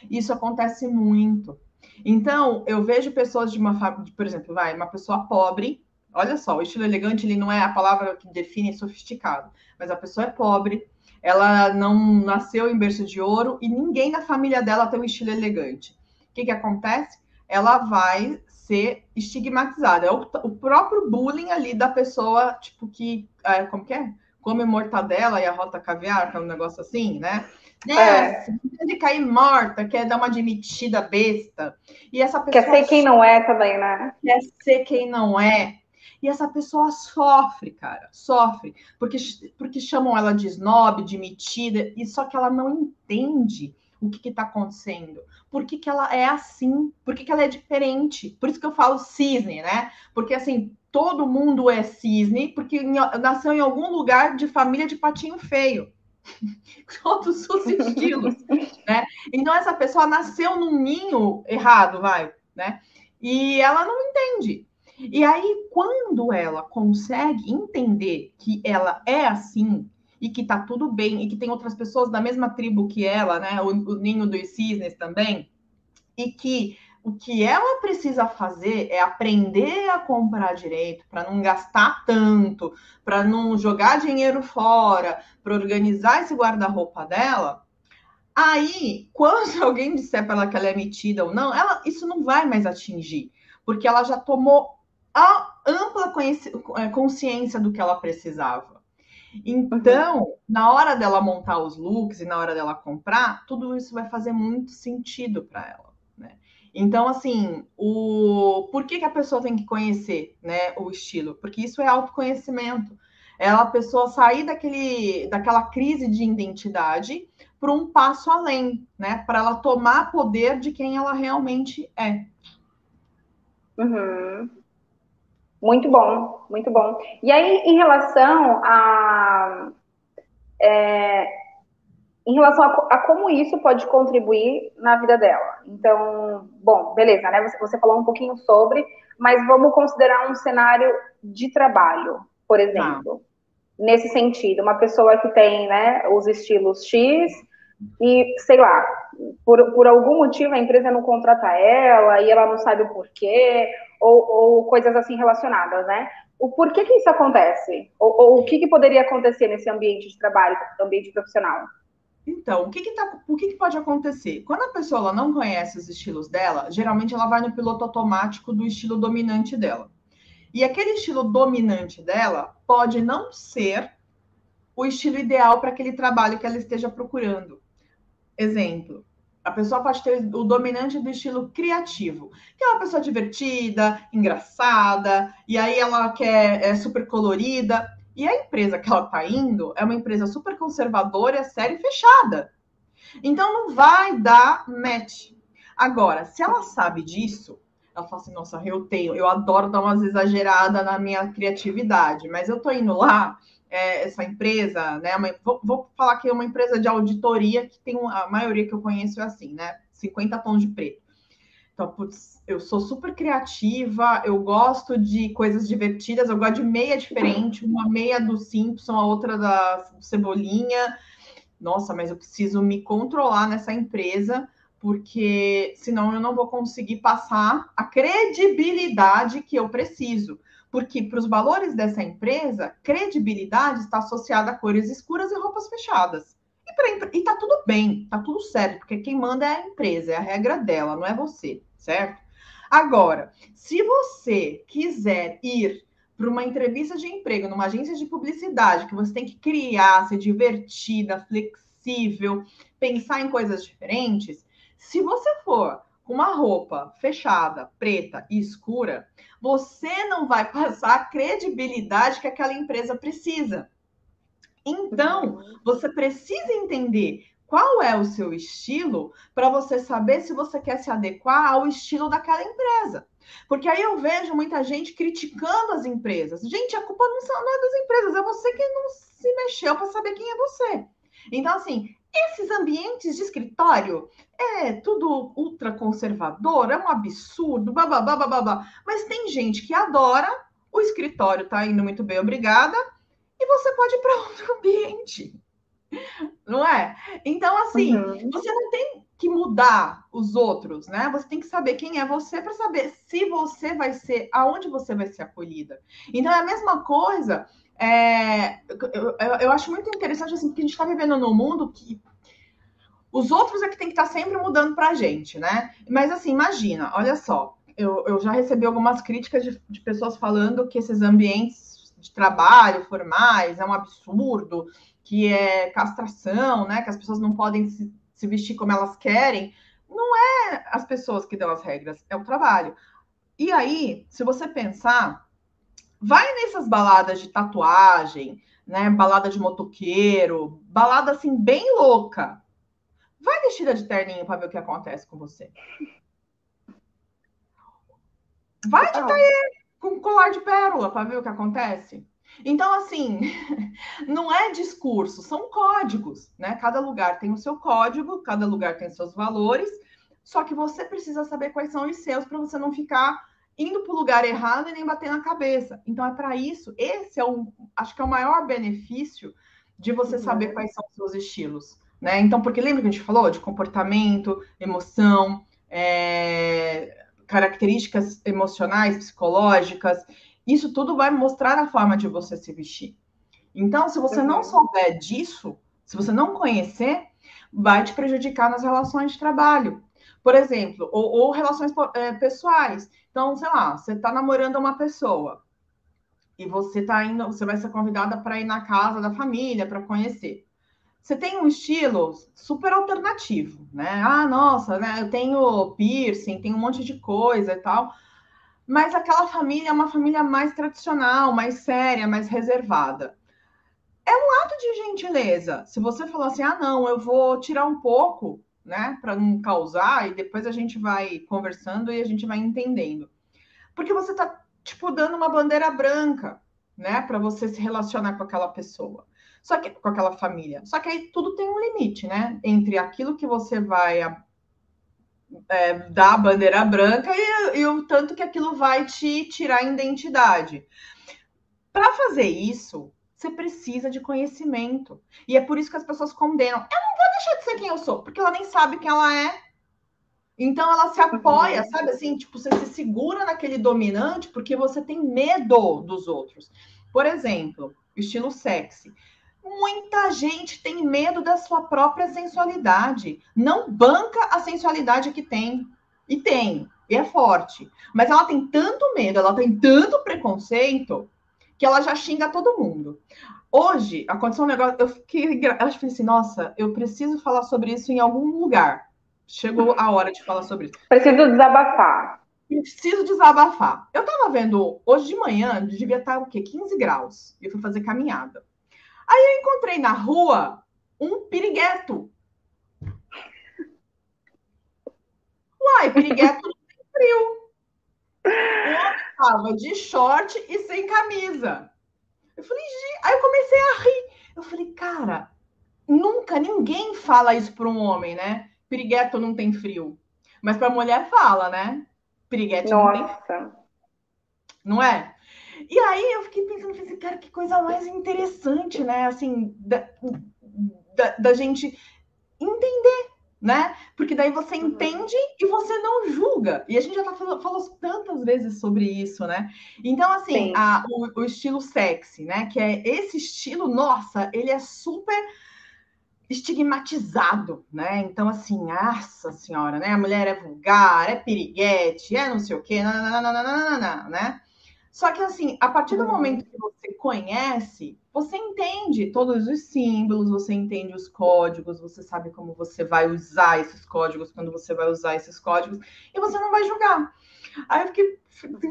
Isso acontece muito. Então, eu vejo pessoas de uma família, por exemplo, vai, uma pessoa pobre. Olha só, o estilo elegante ele não é a palavra que define sofisticado, mas a pessoa é pobre, ela não nasceu em berço de ouro e ninguém na família dela tem um estilo elegante. O que, que acontece? Ela vai ser estigmatizada. É o, o próprio bullying ali da pessoa, tipo, que. É, como que é? Come mortadela e a rota caviar, que é um negócio assim, né? Né? É. De cair morta, quer dar uma admitida besta. E essa pessoa. Quer ser quem não é também, né? Quer ser quem não é. E essa pessoa sofre, cara, sofre, porque, porque chamam ela de snob, de metida, e só que ela não entende o que está acontecendo, por que, que ela é assim, por que, que ela é diferente. Por isso que eu falo cisne, né? Porque assim, todo mundo é cisne, porque nasceu em algum lugar de família de patinho feio. todos os estilos, né? Então essa pessoa nasceu num ninho errado, vai, né? E ela não entende. E aí quando ela consegue entender que ela é assim e que tá tudo bem e que tem outras pessoas da mesma tribo que ela, né? O, o ninho dos cisnes também, e que o que ela precisa fazer é aprender a comprar direito para não gastar tanto, para não jogar dinheiro fora, para organizar esse guarda-roupa dela. Aí, quando alguém disser para ela que ela é metida ou não, ela, isso não vai mais atingir, porque ela já tomou a ampla é, consciência do que ela precisava. Então, na hora dela montar os looks e na hora dela comprar, tudo isso vai fazer muito sentido para ela. Então, assim, o por que, que a pessoa tem que conhecer né, o estilo? Porque isso é autoconhecimento. É a pessoa sair daquele, daquela crise de identidade para um passo além, né? Para ela tomar poder de quem ela realmente é. Uhum. Muito bom, muito bom. E aí, em relação a. É, em relação a, a, como isso pode contribuir na vida dela. Então, bom, beleza, né? Você, você falou um pouquinho sobre, mas vamos considerar um cenário de trabalho, por exemplo. Ah. Nesse sentido, uma pessoa que tem né, os estilos X e, sei lá, por, por algum motivo a empresa não contrata ela e ela não sabe o porquê, ou, ou coisas assim relacionadas, né? O porquê que isso acontece? Ou, ou o que, que poderia acontecer nesse ambiente de trabalho, ambiente profissional? Então, o que, que, tá, o que, que pode acontecer? Quando a pessoa ela não conhece os estilos dela, geralmente ela vai no piloto automático do estilo dominante dela. E aquele estilo dominante dela pode não ser o estilo ideal para aquele trabalho que ela esteja procurando. Exemplo, a pessoa pode ter o dominante do estilo criativo, que é uma pessoa divertida, engraçada, e aí ela quer é super colorida. E a empresa que ela está indo é uma empresa super conservadora, séria e fechada. Então não vai dar match. Agora, se ela sabe disso, ela fala assim: nossa, eu tenho, eu adoro dar umas exageradas na minha criatividade, mas eu tô indo lá, é, essa empresa, né? Uma, vou, vou, falar que é uma empresa de auditoria que tem a maioria que eu conheço é assim, né? 50 tons de preto. Então, putz, eu sou super criativa, eu gosto de coisas divertidas, eu gosto de meia diferente, uma meia do Simpson, a outra da Cebolinha. Nossa, mas eu preciso me controlar nessa empresa, porque senão eu não vou conseguir passar a credibilidade que eu preciso. Porque para os valores dessa empresa, credibilidade está associada a cores escuras e roupas fechadas. E, pra, e tá tudo bem, tá tudo certo, porque quem manda é a empresa, é a regra dela, não é você certo? Agora, se você quiser ir para uma entrevista de emprego numa agência de publicidade, que você tem que criar, ser divertida, flexível, pensar em coisas diferentes, se você for com uma roupa fechada, preta e escura, você não vai passar a credibilidade que aquela empresa precisa. Então, você precisa entender qual é o seu estilo para você saber se você quer se adequar ao estilo daquela empresa. Porque aí eu vejo muita gente criticando as empresas. Gente, a culpa não, é das empresas, é você que não se mexeu para saber quem é você. Então, assim, esses ambientes de escritório é tudo ultra conservador, é um absurdo, babá, babá, babá. Mas tem gente que adora, o escritório tá indo muito bem, obrigada, e você pode ir para outro ambiente. Não é? Então, assim, uhum. você não tem que mudar os outros, né? Você tem que saber quem é você para saber se você vai ser, aonde você vai ser acolhida. Então, é a mesma coisa. É, eu, eu, eu, acho muito interessante, assim, porque a gente está vivendo num mundo que os outros é que tem que estar tá sempre mudando para a gente, né? Mas, assim, imagina, olha só, eu, eu já recebi algumas críticas de, de pessoas falando que esses ambientes de trabalho formais é um absurdo, que é castração, né? Que as pessoas não podem se, se vestir como elas querem. Não é as pessoas que dão as regras, é o trabalho. E aí, se você pensar, vai nessas baladas de tatuagem, né? Balada de motoqueiro, balada assim bem louca. Vai vestida de terninho para ver o que acontece com você. Vai de taie com colar de pérola para ver o que acontece. Então, assim, não é discurso, são códigos, né? Cada lugar tem o seu código, cada lugar tem seus valores, só que você precisa saber quais são os seus para você não ficar indo para o lugar errado e nem bater na cabeça. Então, é para isso, esse é o, acho que é o maior benefício de você uhum. saber quais são os seus estilos, né? Então, porque lembra que a gente falou de comportamento, emoção, é, características emocionais, psicológicas. Isso tudo vai mostrar a forma de você se vestir. Então, se você não souber disso, se você não conhecer, vai te prejudicar nas relações de trabalho. Por exemplo, ou, ou relações é, pessoais. Então, sei lá, você está namorando uma pessoa e você tá indo, você vai ser convidada para ir na casa da família para conhecer. Você tem um estilo super alternativo, né? Ah, nossa, né? Eu tenho piercing, tenho um monte de coisa e tal mas aquela família é uma família mais tradicional, mais séria, mais reservada. É um ato de gentileza. Se você falar assim, ah, não, eu vou tirar um pouco, né, para não causar, e depois a gente vai conversando e a gente vai entendendo. Porque você tá, tipo, dando uma bandeira branca, né, para você se relacionar com aquela pessoa. Só que com aquela família. Só que aí tudo tem um limite, né? Entre aquilo que você vai é, dar a bandeira branca e, e o tanto que aquilo vai te tirar a identidade. Para fazer isso, você precisa de conhecimento. E é por isso que as pessoas condenam. Eu não vou deixar de ser quem eu sou, porque ela nem sabe quem ela é. Então ela se apoia, sabe assim, tipo, você se segura naquele dominante porque você tem medo dos outros. Por exemplo, estilo sexy. Muita gente tem medo da sua própria sensualidade. Não banca a sensualidade que tem. E tem, e é forte. Mas ela tem tanto medo, ela tem tanto preconceito que ela já xinga todo mundo. Hoje aconteceu um negócio, eu fiquei, eu falei assim, nossa, eu preciso falar sobre isso em algum lugar. Chegou a hora de falar sobre isso. Preciso desabafar. Preciso desabafar. Eu tava vendo hoje de manhã, devia estar o quê? 15 graus. E eu fui fazer caminhada. Aí eu encontrei na rua um pirigueto. Uai, pirigueto não tem frio. O homem tava de short e sem camisa. Eu falei, aí eu comecei a rir. Eu falei, cara, nunca ninguém fala isso para um homem, né? Pirigueto não tem frio. Mas para mulher fala, né? Piriguete não tem frio. Não é? E aí eu fiquei pensando, assim, cara, que coisa mais interessante, né? Assim, da, da, da gente entender, né? Porque daí você uhum. entende e você não julga. E a gente já tá falando, falou tantas vezes sobre isso, né? Então, assim, a, o, o estilo sexy, né? Que é esse estilo, nossa, ele é super estigmatizado, né? Então, assim, nossa senhora, né? A mulher é vulgar, é piriguete, é não sei o quê, nananana, né? Só que, assim, a partir do uhum. momento que você conhece, você entende todos os símbolos, você entende os códigos, você sabe como você vai usar esses códigos, quando você vai usar esses códigos, e você não vai julgar. Aí eu fiquei,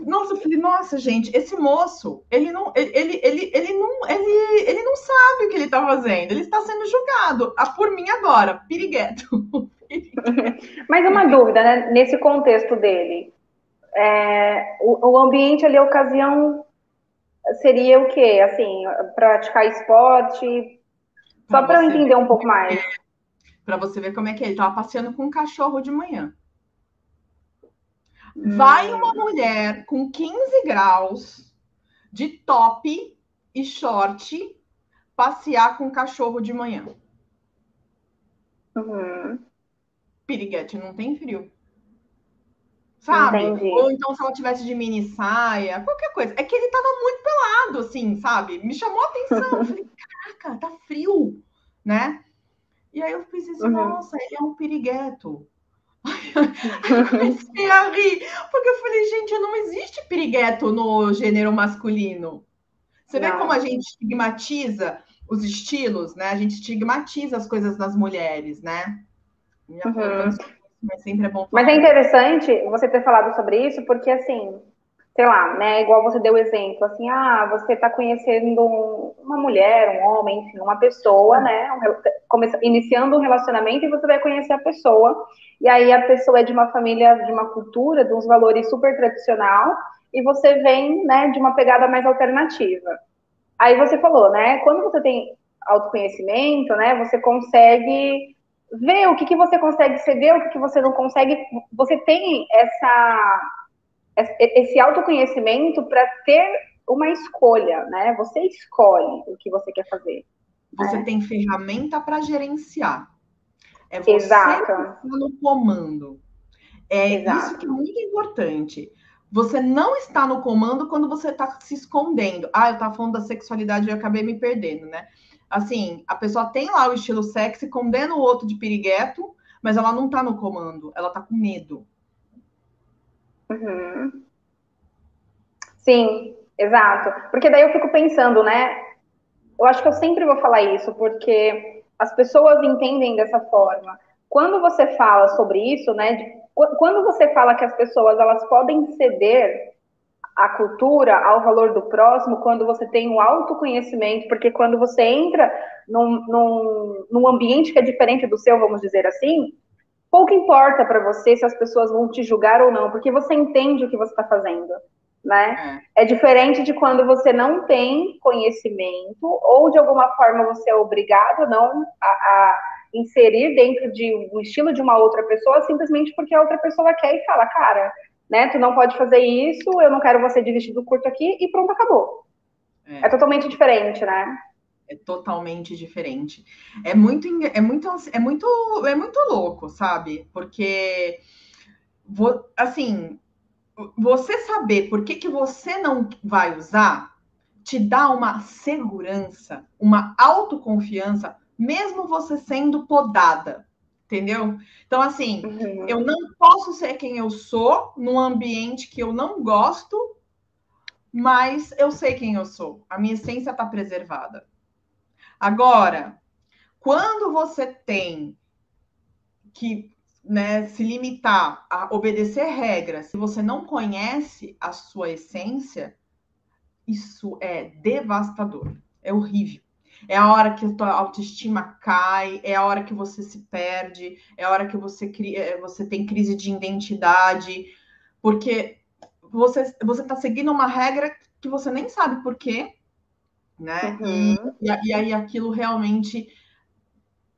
nossa, eu falei, nossa, gente, esse moço, ele não, ele, ele, ele, não, ele, ele não sabe o que ele está fazendo, ele está sendo julgado. Ah, por mim agora, pirigueto. Mas uma dúvida, né, nesse contexto dele, é, o, o ambiente ali, a ocasião seria o quê? Assim, praticar esporte, só para eu entender um pouco mais. Para você ver como é que é. Ele estava passeando com um cachorro de manhã. Vai uma mulher com 15 graus de top e short passear com o cachorro de manhã. Uhum. Piriguete não tem frio. Sabe? Entendi. Ou então se ela tivesse de mini saia, qualquer coisa. É que ele tava muito pelado, assim, sabe? Me chamou a atenção. Eu falei, caraca, tá frio, né? E aí eu pensei assim, uhum. nossa, ele é um pirigueto. eu comecei a rir, porque eu falei, gente, não existe pirigueto no gênero masculino. Você não. vê como a gente estigmatiza os estilos, né? A gente estigmatiza as coisas das mulheres, né? Uhum. Mas sempre é bom. Mas é interessante você ter falado sobre isso, porque assim, sei lá, né, igual você deu o exemplo, assim, ah, você está conhecendo uma mulher, um homem, enfim, uma pessoa, né, um, iniciando um relacionamento e você vai conhecer a pessoa, e aí a pessoa é de uma família, de uma cultura, de uns valores super tradicional, e você vem, né, de uma pegada mais alternativa. Aí você falou, né, quando você tem autoconhecimento, né, você consegue ver o que, que você consegue ceder, o que, que você não consegue, você tem essa esse autoconhecimento para ter uma escolha, né? Você escolhe o que você quer fazer. Você né? tem ferramenta para gerenciar. É você Exato. Tá no comando. É Exato. isso que é muito importante. Você não está no comando quando você está se escondendo. Ah, eu estava falando da sexualidade e eu acabei me perdendo, né? Assim, a pessoa tem lá o estilo sexy, condena o outro de pirigueto, mas ela não está no comando, ela está com medo. Uhum. Sim, exato. Porque daí eu fico pensando, né? Eu acho que eu sempre vou falar isso, porque as pessoas entendem dessa forma. Quando você fala sobre isso, né? De, quando você fala que as pessoas elas podem ceder à cultura, ao valor do próximo, quando você tem o autoconhecimento, porque quando você entra num, num, num ambiente que é diferente do seu, vamos dizer assim, pouco importa para você se as pessoas vão te julgar ou não, porque você entende o que você está fazendo. né? É. é. diferente de quando você não tem conhecimento ou de alguma forma você é obrigado não a, a, inserir dentro de um estilo de uma outra pessoa simplesmente porque a outra pessoa quer e fala, cara, né? Tu não pode fazer isso, eu não quero você de vestido curto aqui e pronto, acabou. É, é totalmente diferente, né? É totalmente diferente. É muito, é muito, é muito, é muito louco, sabe? Porque assim, você saber por que, que você não vai usar te dá uma segurança, uma autoconfiança, mesmo você sendo podada, entendeu? Então, assim, uhum. eu não posso ser quem eu sou num ambiente que eu não gosto, mas eu sei quem eu sou. A minha essência está preservada. Agora, quando você tem que né, se limitar a obedecer regras, se você não conhece a sua essência, isso é devastador, é horrível. É a hora que a tua autoestima cai, é a hora que você se perde, é a hora que você cria, é, você tem crise de identidade, porque você você está seguindo uma regra que você nem sabe por quê, né? Uhum. E, e, e aí aquilo realmente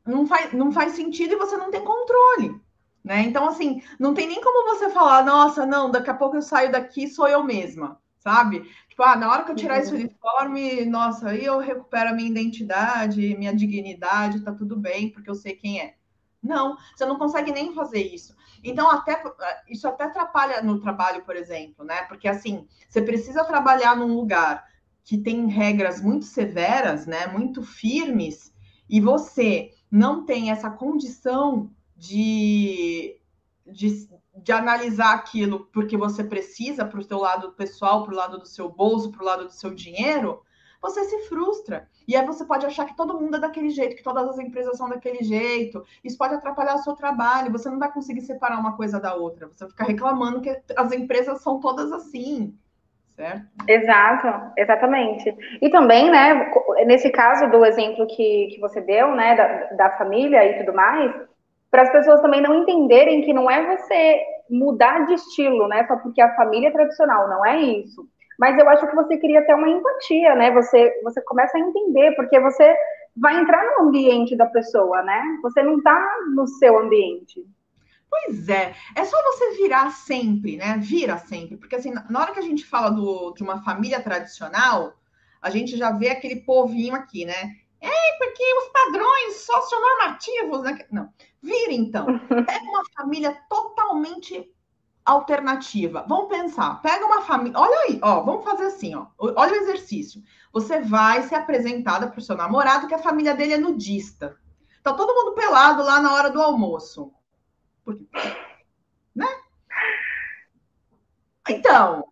não faz, não faz sentido e você não tem controle. Né? Então, assim, não tem nem como você falar, nossa, não, daqui a pouco eu saio daqui, sou eu mesma, sabe? Tipo, ah, na hora que eu tirar uhum. esse uniforme, nossa, aí eu recupero a minha identidade, minha dignidade, tá tudo bem, porque eu sei quem é. Não, você não consegue nem fazer isso. Então, até isso até atrapalha no trabalho, por exemplo, né? Porque assim, você precisa trabalhar num lugar que tem regras muito severas, né? Muito firmes, e você não tem essa condição de, de, de analisar aquilo porque você precisa para o seu lado pessoal, para o lado do seu bolso, para o lado do seu dinheiro, você se frustra. E aí você pode achar que todo mundo é daquele jeito, que todas as empresas são daquele jeito. Isso pode atrapalhar o seu trabalho. Você não vai conseguir separar uma coisa da outra. Você vai ficar reclamando que as empresas são todas assim. Certo? Exato, exatamente. E também, né, nesse caso do exemplo que, que você deu, né, da, da família e tudo mais, para as pessoas também não entenderem que não é você mudar de estilo, né? Só porque a família é tradicional, não é isso. Mas eu acho que você queria ter uma empatia, né? Você, você começa a entender, porque você vai entrar no ambiente da pessoa, né? Você não está no seu ambiente. Pois é, é só você virar sempre, né? Vira sempre, porque assim, na hora que a gente fala do, de uma família tradicional, a gente já vê aquele povinho aqui, né? É, porque os padrões socionormativos. Né? Não. Vira, então. Pega uma família totalmente alternativa. Vamos pensar. Pega uma família. Olha aí, ó. Vamos fazer assim, ó. Olha o exercício. Você vai ser apresentada para o seu namorado que a família dele é nudista. Tá todo mundo pelado lá na hora do almoço. Né? Então,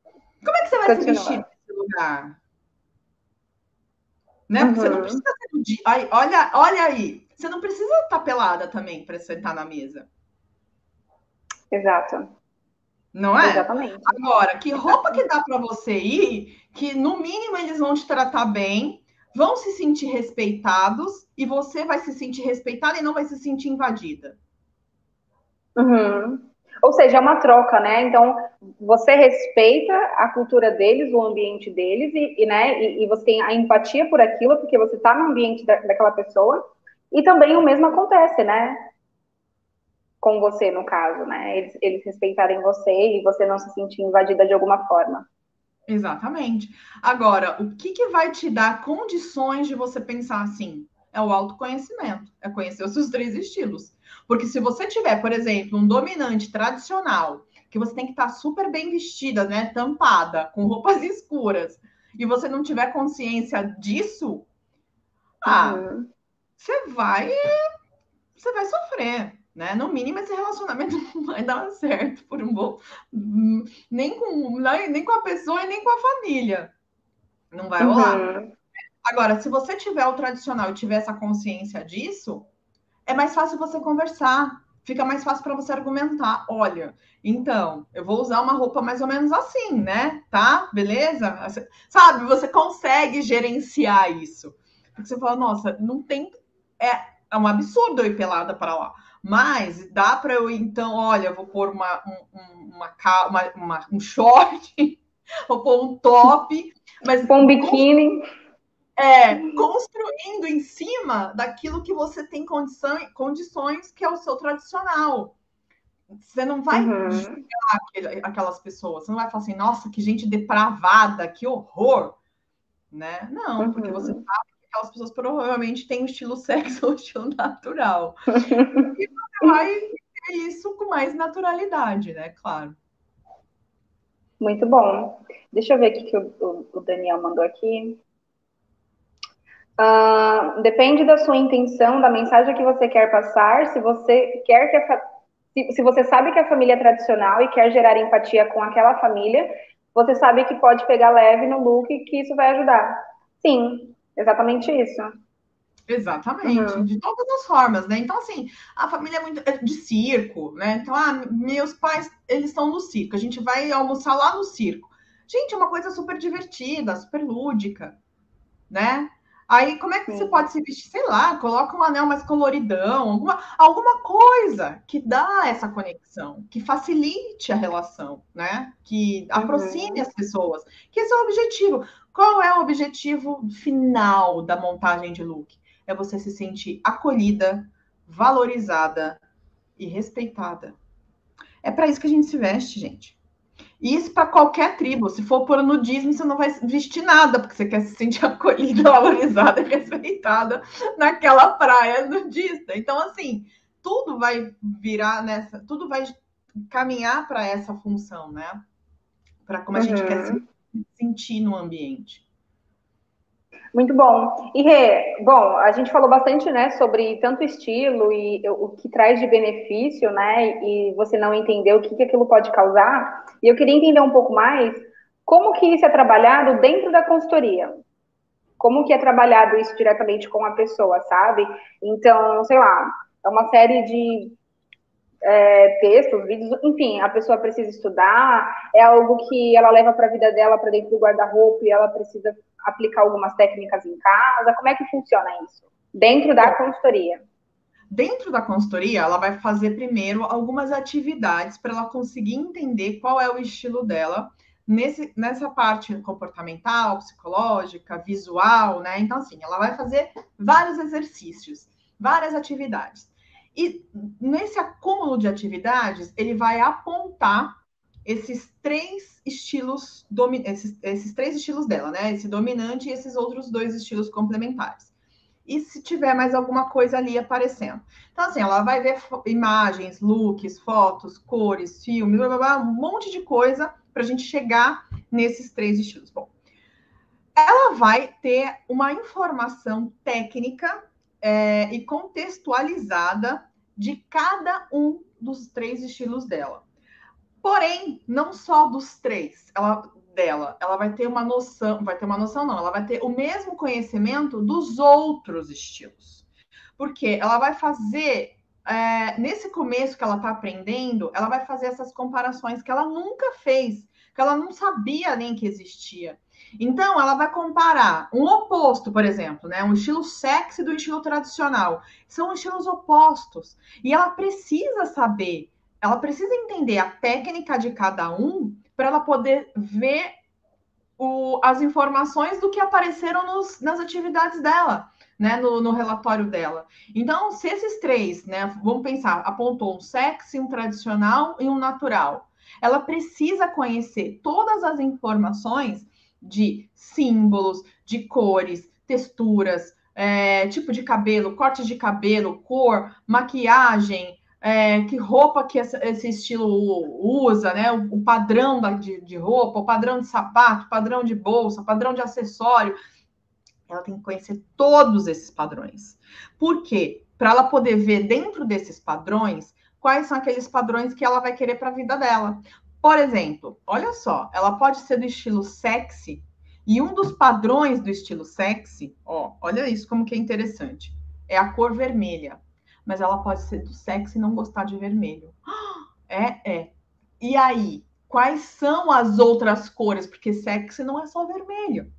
como é que você vai Continua. se vestir nesse lugar? Né? Porque uhum. você não precisa ser dia. olha, olha aí. Você não precisa estar pelada também para sentar na mesa. Exato. Não é? Exatamente. Agora, que roupa que dá para você ir, que no mínimo eles vão te tratar bem, vão se sentir respeitados e você vai se sentir respeitada e não vai se sentir invadida. Uhum. Ou seja, é uma troca, né? Então, você respeita a cultura deles, o ambiente deles, e, e né, e, e, você tem a empatia por aquilo, porque você está no ambiente da, daquela pessoa, e também o mesmo acontece, né? Com você, no caso, né? Eles, eles respeitarem você e você não se sentir invadida de alguma forma. Exatamente. Agora, o que, que vai te dar condições de você pensar assim? É o autoconhecimento, é conhecer os seus três estilos. Porque se você tiver, por exemplo, um dominante tradicional, que você tem que estar super bem vestida, né, tampada, com roupas escuras, e você não tiver consciência disso, ah, uhum. você vai você vai sofrer, né? No mínimo esse relacionamento não vai dar certo por um bom nem com nem com a pessoa e nem com a família. Não vai rolar. Uhum. Agora, se você tiver o tradicional e tiver essa consciência disso, é mais fácil você conversar, fica mais fácil para você argumentar. Olha, então, eu vou usar uma roupa mais ou menos assim, né? Tá? Beleza? Sabe, você consegue gerenciar isso. Porque você fala, nossa, não tem. É, é um absurdo eu ir pelada para lá. Mas dá para eu, então, olha, vou pôr uma, um, uma, uma, uma, um short ou pôr um top, mas um biquíni. É, construindo em cima daquilo que você tem condição, condições, que é o seu tradicional. Você não vai uhum. julgar aquelas pessoas, você não vai falar assim, nossa, que gente depravada, que horror, né? Não, uhum. porque você sabe que aquelas pessoas provavelmente têm um estilo sexo ou um estilo natural. e você vai ter isso com mais naturalidade, né? Claro. Muito bom. Deixa eu ver o que o Daniel mandou aqui. Uh, depende da sua intenção, da mensagem que você quer passar. Se você quer que a, se, se você sabe que a família é tradicional e quer gerar empatia com aquela família, você sabe que pode pegar leve no look e que isso vai ajudar. Sim, exatamente isso. Exatamente, uhum. de todas as formas, né? Então, assim, a família é muito é de circo, né? Então, ah, meus pais, eles estão no circo, a gente vai almoçar lá no circo. Gente, é uma coisa super divertida, super lúdica, né? Aí, como é que Sim. você pode se vestir? Sei lá, coloca um anel mais coloridão, alguma, alguma coisa que dá essa conexão, que facilite a relação, né? Que aproxime uhum. as pessoas. Que esse é o objetivo. Qual é o objetivo final da montagem de look? É você se sentir acolhida, valorizada e respeitada. É para isso que a gente se veste, gente. Isso para qualquer tribo. Se for por nudismo, você não vai vestir nada, porque você quer se sentir acolhida, valorizada e respeitada naquela praia nudista. Então, assim, tudo vai virar nessa, tudo vai caminhar para essa função, né? Para como a uhum. gente quer se sentir no ambiente. Muito bom. E Rê, bom, a gente falou bastante, né, sobre tanto estilo e o que traz de benefício, né, e você não entendeu o que, que aquilo pode causar. E eu queria entender um pouco mais como que isso é trabalhado dentro da consultoria. Como que é trabalhado isso diretamente com a pessoa, sabe? Então, sei lá, é uma série de é, textos, vídeos, enfim, a pessoa precisa estudar, é algo que ela leva para a vida dela, para dentro do guarda-roupa e ela precisa aplicar algumas técnicas em casa? Como é que funciona isso? Dentro da consultoria. Dentro da consultoria, ela vai fazer primeiro algumas atividades para ela conseguir entender qual é o estilo dela nesse, nessa parte comportamental, psicológica, visual, né? Então, assim, ela vai fazer vários exercícios, várias atividades. E nesse acúmulo de atividades, ele vai apontar esses três estilos, esses, esses três estilos dela, né? Esse dominante e esses outros dois estilos complementares. E se tiver mais alguma coisa ali aparecendo. Então, assim, ela vai ver imagens, looks, fotos, cores, filmes, blá, blá, blá, um monte de coisa para a gente chegar nesses três estilos. Bom, ela vai ter uma informação técnica é, e contextualizada de cada um dos três estilos dela. Porém, não só dos três, ela dela, ela vai ter uma noção, vai ter uma noção não, ela vai ter o mesmo conhecimento dos outros estilos. Porque ela vai fazer é, nesse começo que ela está aprendendo, ela vai fazer essas comparações que ela nunca fez, que ela não sabia nem que existia. Então, ela vai comparar um oposto, por exemplo, né? Um estilo sexy do estilo tradicional. São estilos opostos. E ela precisa saber ela precisa entender a técnica de cada um para ela poder ver o, as informações do que apareceram nos, nas atividades dela, né, no, no, relatório dela. Então, se esses três, né, vamos pensar, apontou um sexy, um tradicional e um natural, ela precisa conhecer todas as informações de símbolos, de cores, texturas, é, tipo de cabelo, corte de cabelo, cor, maquiagem, é, que roupa que esse estilo usa, né? O, o padrão da, de, de, roupa, o padrão de sapato, padrão de bolsa, padrão de acessório. Ela tem que conhecer todos esses padrões. Por quê? Para ela poder ver dentro desses padrões quais são aqueles padrões que ela vai querer para a vida dela. Por exemplo, olha só, ela pode ser do estilo sexy e um dos padrões do estilo sexy, ó, olha isso como que é interessante, é a cor vermelha mas ela pode ser do sexo e não gostar de vermelho. É, é. E aí, quais são as outras cores? Porque sexy não é só vermelho,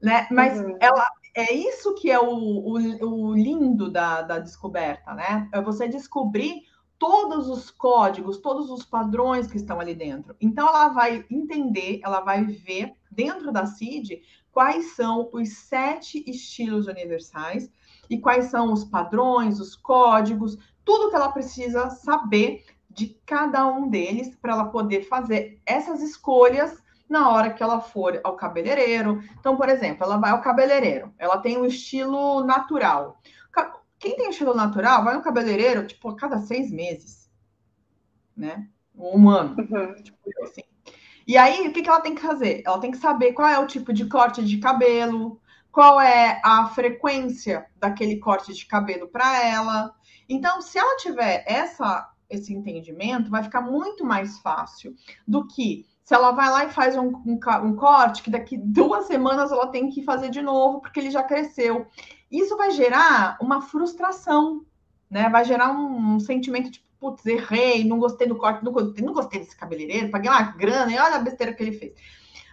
né? Mas uhum. ela é isso que é o, o, o lindo da, da descoberta, né? É você descobrir todos os códigos, todos os padrões que estão ali dentro. Então, ela vai entender, ela vai ver dentro da CID quais são os sete estilos universais e quais são os padrões, os códigos, tudo que ela precisa saber de cada um deles para ela poder fazer essas escolhas na hora que ela for ao cabeleireiro. Então, por exemplo, ela vai ao cabeleireiro, ela tem um estilo natural. Quem tem estilo natural vai no cabeleireiro, tipo, a cada seis meses, né? Um ano, uhum. tipo assim. E aí, o que, que ela tem que fazer? Ela tem que saber qual é o tipo de corte de cabelo, qual é a frequência daquele corte de cabelo para ela. Então, se ela tiver essa, esse entendimento, vai ficar muito mais fácil do que se ela vai lá e faz um, um, um, corte, que daqui duas semanas ela tem que fazer de novo, porque ele já cresceu. Isso vai gerar uma frustração, né? Vai gerar um, um sentimento de, putz, errei, não gostei do corte, não gostei, não gostei desse cabeleireiro, paguei uma grana e olha a besteira que ele fez.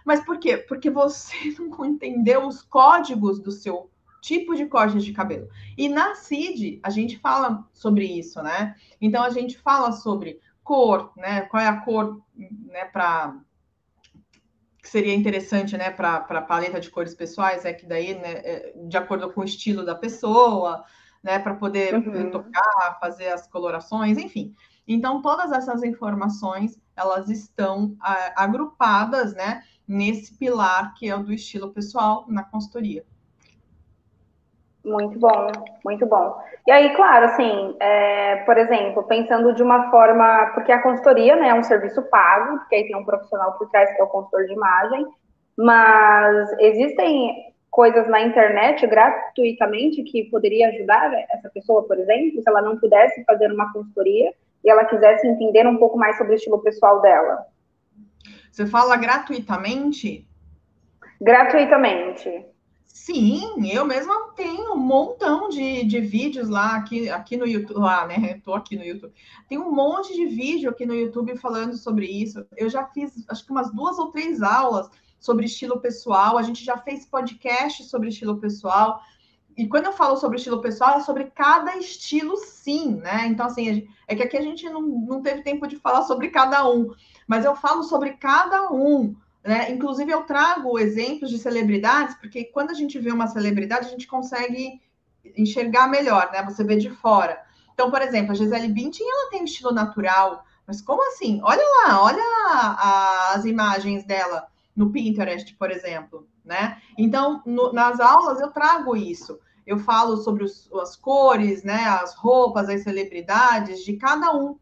Mas por quê? Porque você não entendeu os códigos do seu tipo de corte de cabelo. E na CID, a gente fala sobre isso, né? Então, a gente fala sobre cor, né? Qual é a cor, né, para que seria interessante, né, para a paleta de cores pessoais, é que daí, né, é, de acordo com o estilo da pessoa, né, para poder uhum. tocar, fazer as colorações, enfim. Então, todas essas informações, elas estão agrupadas, né, nesse pilar que é o do estilo pessoal na consultoria. Muito bom, muito bom. E aí, claro, assim, é, por exemplo, pensando de uma forma, porque a consultoria né, é um serviço pago, porque aí tem um profissional por trás que é o consultor de imagem, mas existem coisas na internet gratuitamente que poderia ajudar essa pessoa, por exemplo, se ela não pudesse fazer uma consultoria e ela quisesse entender um pouco mais sobre o estilo pessoal dela. Você fala gratuitamente? Gratuitamente. Sim, eu mesma tenho um montão de, de vídeos lá aqui, aqui no YouTube, lá, né? Tô aqui no YouTube. Tem um monte de vídeo aqui no YouTube falando sobre isso. Eu já fiz, acho que umas duas ou três aulas sobre estilo pessoal. A gente já fez podcast sobre estilo pessoal. E quando eu falo sobre estilo pessoal, é sobre cada estilo, sim, né? Então, assim, é que aqui a gente não, não teve tempo de falar sobre cada um, mas eu falo sobre cada um. Né? Inclusive, eu trago exemplos de celebridades, porque quando a gente vê uma celebridade, a gente consegue enxergar melhor, né? Você vê de fora. Então, por exemplo, a Gisele Bündchen, ela tem um estilo natural, mas como assim? Olha lá, olha as imagens dela no Pinterest, por exemplo, né? Então, no, nas aulas eu trago isso. Eu falo sobre os, as cores, né? As roupas, as celebridades de cada um.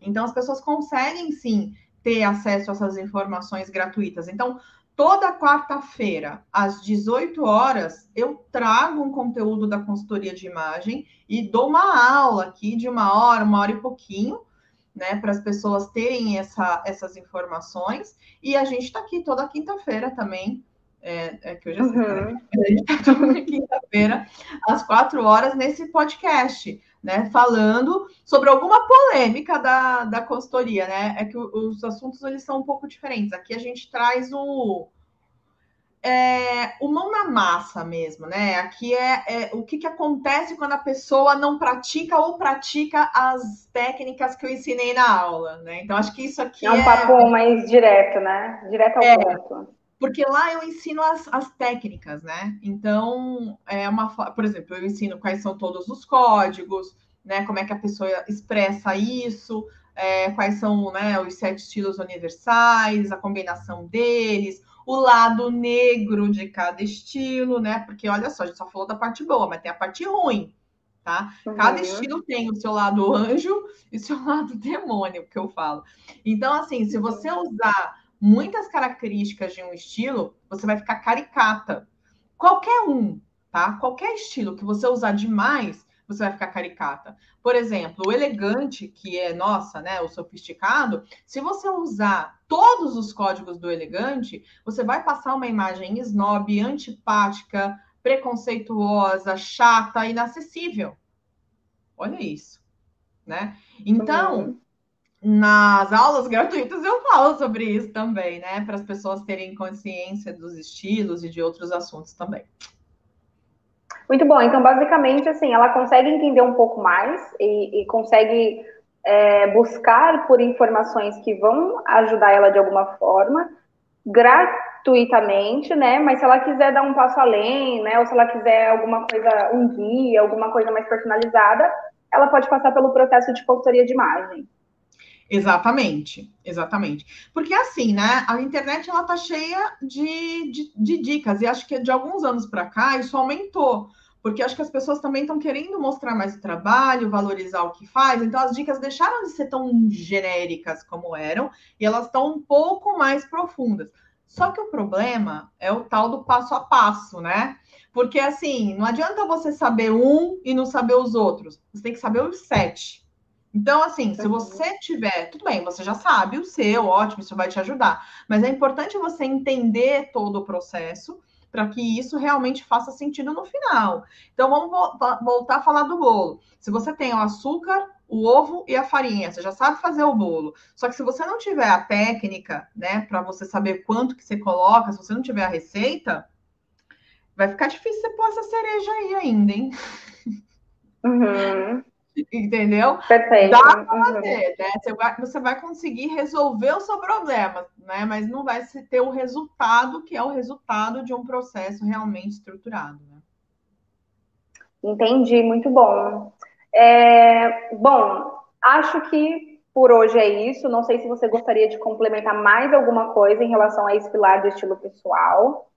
Então, as pessoas conseguem sim ter acesso a essas informações gratuitas. Então, toda quarta-feira, às 18 horas, eu trago um conteúdo da consultoria de imagem e dou uma aula aqui de uma hora, uma hora e pouquinho, né, para as pessoas terem essa, essas informações. E a gente está aqui toda quinta-feira também. É, é, que hoje é uhum. né? A gente está toda quinta-feira, às quatro horas, nesse podcast né, falando sobre alguma polêmica da, da consultoria, né? É que os assuntos eles são um pouco diferentes. Aqui a gente traz o é, o mão na massa mesmo, né? Aqui é, é, o que, que acontece quando a pessoa não pratica ou pratica as técnicas que eu ensinei na aula, né? Então acho que isso aqui é um é... papo mais direto, né? Direto ao é, ponto. Porque lá eu ensino as, as técnicas, né? Então, é uma, por exemplo, eu ensino quais são todos os códigos, né? Como é que a pessoa expressa isso, é, quais são né, os sete estilos universais, a combinação deles, o lado negro de cada estilo, né? Porque olha só, a gente só falou da parte boa, mas tem a parte ruim, tá? Uhum. Cada estilo tem o seu lado anjo e o seu lado demônio, que eu falo. Então, assim, se você usar muitas características de um estilo, você vai ficar caricata. Qualquer um, tá? Qualquer estilo que você usar demais, você vai ficar caricata. Por exemplo, o elegante, que é nossa, né, o sofisticado, se você usar todos os códigos do elegante, você vai passar uma imagem snob, antipática, preconceituosa, chata, inacessível. Olha isso, né? Então, uhum nas aulas gratuitas eu falo sobre isso também, né? Para as pessoas terem consciência dos estilos e de outros assuntos também. Muito bom. Então, basicamente, assim, ela consegue entender um pouco mais e, e consegue é, buscar por informações que vão ajudar ela de alguma forma, gratuitamente, né? Mas se ela quiser dar um passo além, né? Ou se ela quiser alguma coisa, um guia, alguma coisa mais personalizada, ela pode passar pelo processo de consultoria de imagem. Exatamente, exatamente. Porque assim, né? A internet ela tá cheia de, de, de dicas, e acho que de alguns anos para cá isso aumentou porque acho que as pessoas também estão querendo mostrar mais o trabalho, valorizar o que faz, então as dicas deixaram de ser tão genéricas como eram e elas estão um pouco mais profundas. Só que o problema é o tal do passo a passo, né? Porque assim, não adianta você saber um e não saber os outros, você tem que saber os sete. Então, assim, se você tiver, tudo bem, você já sabe o seu, ótimo, isso vai te ajudar. Mas é importante você entender todo o processo para que isso realmente faça sentido no final. Então, vamos voltar a falar do bolo. Se você tem o açúcar, o ovo e a farinha, você já sabe fazer o bolo. Só que se você não tiver a técnica, né, para você saber quanto que você coloca, se você não tiver a receita, vai ficar difícil você pôr essa cereja aí ainda, hein? Uhum. Entendeu? Perfeito. Dá para uhum. fazer, né? Você vai, você vai conseguir resolver o seu problema, né? Mas não vai ter o resultado que é o resultado de um processo realmente estruturado, né? Entendi, muito bom. É, bom, acho que por hoje é isso. Não sei se você gostaria de complementar mais alguma coisa em relação a esse pilar do estilo pessoal.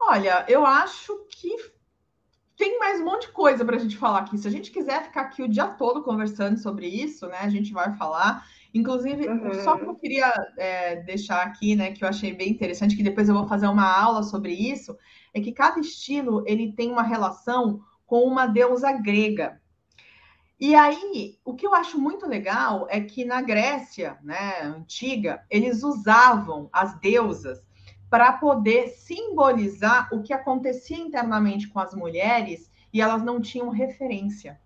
Olha, eu acho que tem mais um monte de coisa para a gente falar aqui. Se a gente quiser ficar aqui o dia todo conversando sobre isso, né, a gente vai falar. Inclusive, uhum. só que eu queria é, deixar aqui, né, que eu achei bem interessante, que depois eu vou fazer uma aula sobre isso, é que cada estilo ele tem uma relação com uma deusa grega. E aí, o que eu acho muito legal é que na Grécia, né, antiga, eles usavam as deusas para poder simbolizar o que acontecia internamente com as mulheres e elas não tinham referência.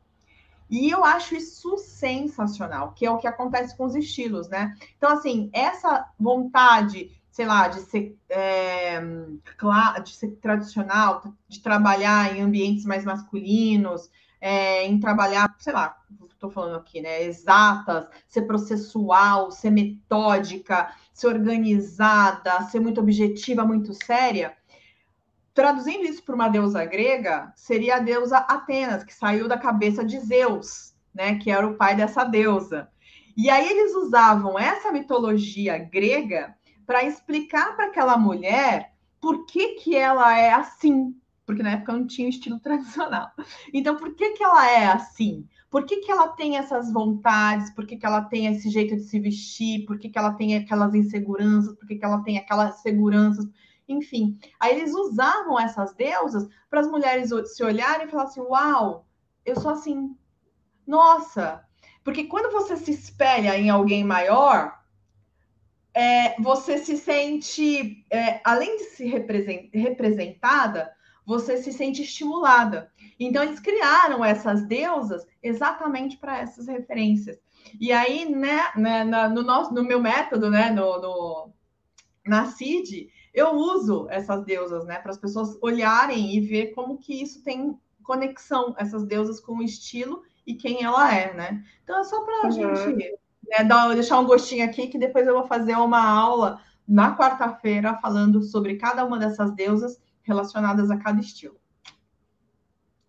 E eu acho isso sensacional, que é o que acontece com os estilos, né? Então, assim, essa vontade, sei lá, de ser, é, de ser tradicional, de trabalhar em ambientes mais masculinos, é, em trabalhar, sei lá, estou falando aqui, né? Exatas, ser processual, ser metódica, ser organizada, ser muito objetiva, muito séria. Traduzindo isso para uma deusa grega, seria a deusa Atenas, que saiu da cabeça de Zeus, né? Que era o pai dessa deusa. E aí eles usavam essa mitologia grega para explicar para aquela mulher por que, que ela é assim, porque na época não tinha estilo tradicional. Então, por que, que ela é assim? Por que, que ela tem essas vontades? Por que, que ela tem esse jeito de se vestir? Por que, que ela tem aquelas inseguranças? Por que, que ela tem aquelas seguranças? Enfim, aí eles usavam essas deusas para as mulheres se olharem e falar assim: Uau, eu sou assim. Nossa! Porque quando você se espelha em alguém maior, é, você se sente, é, além de se representada, você se sente estimulada. Então, eles criaram essas deusas exatamente para essas referências. E aí, né, né no, nosso, no meu método, né, no, no, na CID, eu uso essas deusas, né, para as pessoas olharem e ver como que isso tem conexão, essas deusas com o estilo e quem ela é, né? Então, é só para a uhum. gente né, dar, deixar um gostinho aqui, que depois eu vou fazer uma aula na quarta-feira falando sobre cada uma dessas deusas relacionadas a cada estilo.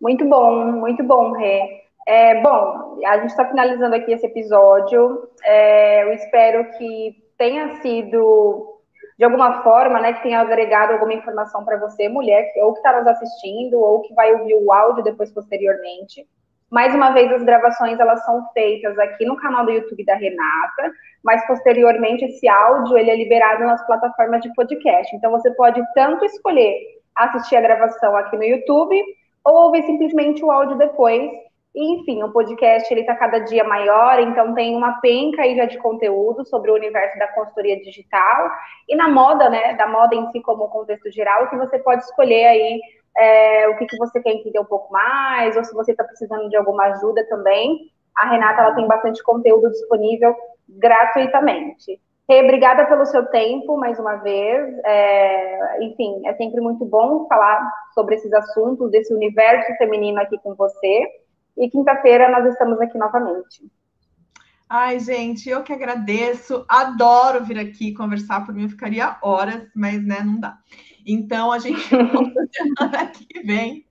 Muito bom, muito bom, Rê. É, bom, a gente está finalizando aqui esse episódio. É, eu espero que tenha sido, de alguma forma, né, que tenha agregado alguma informação para você, mulher, ou que está nos assistindo, ou que vai ouvir o áudio depois posteriormente. Mais uma vez, as gravações elas são feitas aqui no canal do YouTube da Renata, mas posteriormente esse áudio ele é liberado nas plataformas de podcast. Então você pode tanto escolher assistir a gravação aqui no YouTube ou ouvir simplesmente o áudio depois. E, enfim, o podcast ele está cada dia maior, então tem uma penca aí já de conteúdo sobre o universo da consultoria digital e na moda, né, da moda em si como contexto geral, que você pode escolher aí é, o que, que você quer entender um pouco mais, ou se você está precisando de alguma ajuda também. A Renata ela tem bastante conteúdo disponível gratuitamente. Obrigada pelo seu tempo, mais uma vez. É, enfim, é sempre muito bom falar sobre esses assuntos, desse universo feminino aqui com você. E quinta-feira nós estamos aqui novamente. Ai, gente, eu que agradeço. Adoro vir aqui conversar. Por mim, eu ficaria horas, mas né, não dá. Então, a gente volta semana que vem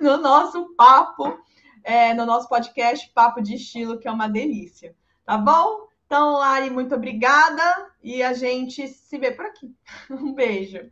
no nosso papo, é, no nosso podcast Papo de Estilo, que é uma delícia. Tá bom? Então, Lari, muito obrigada e a gente se vê por aqui. Um beijo.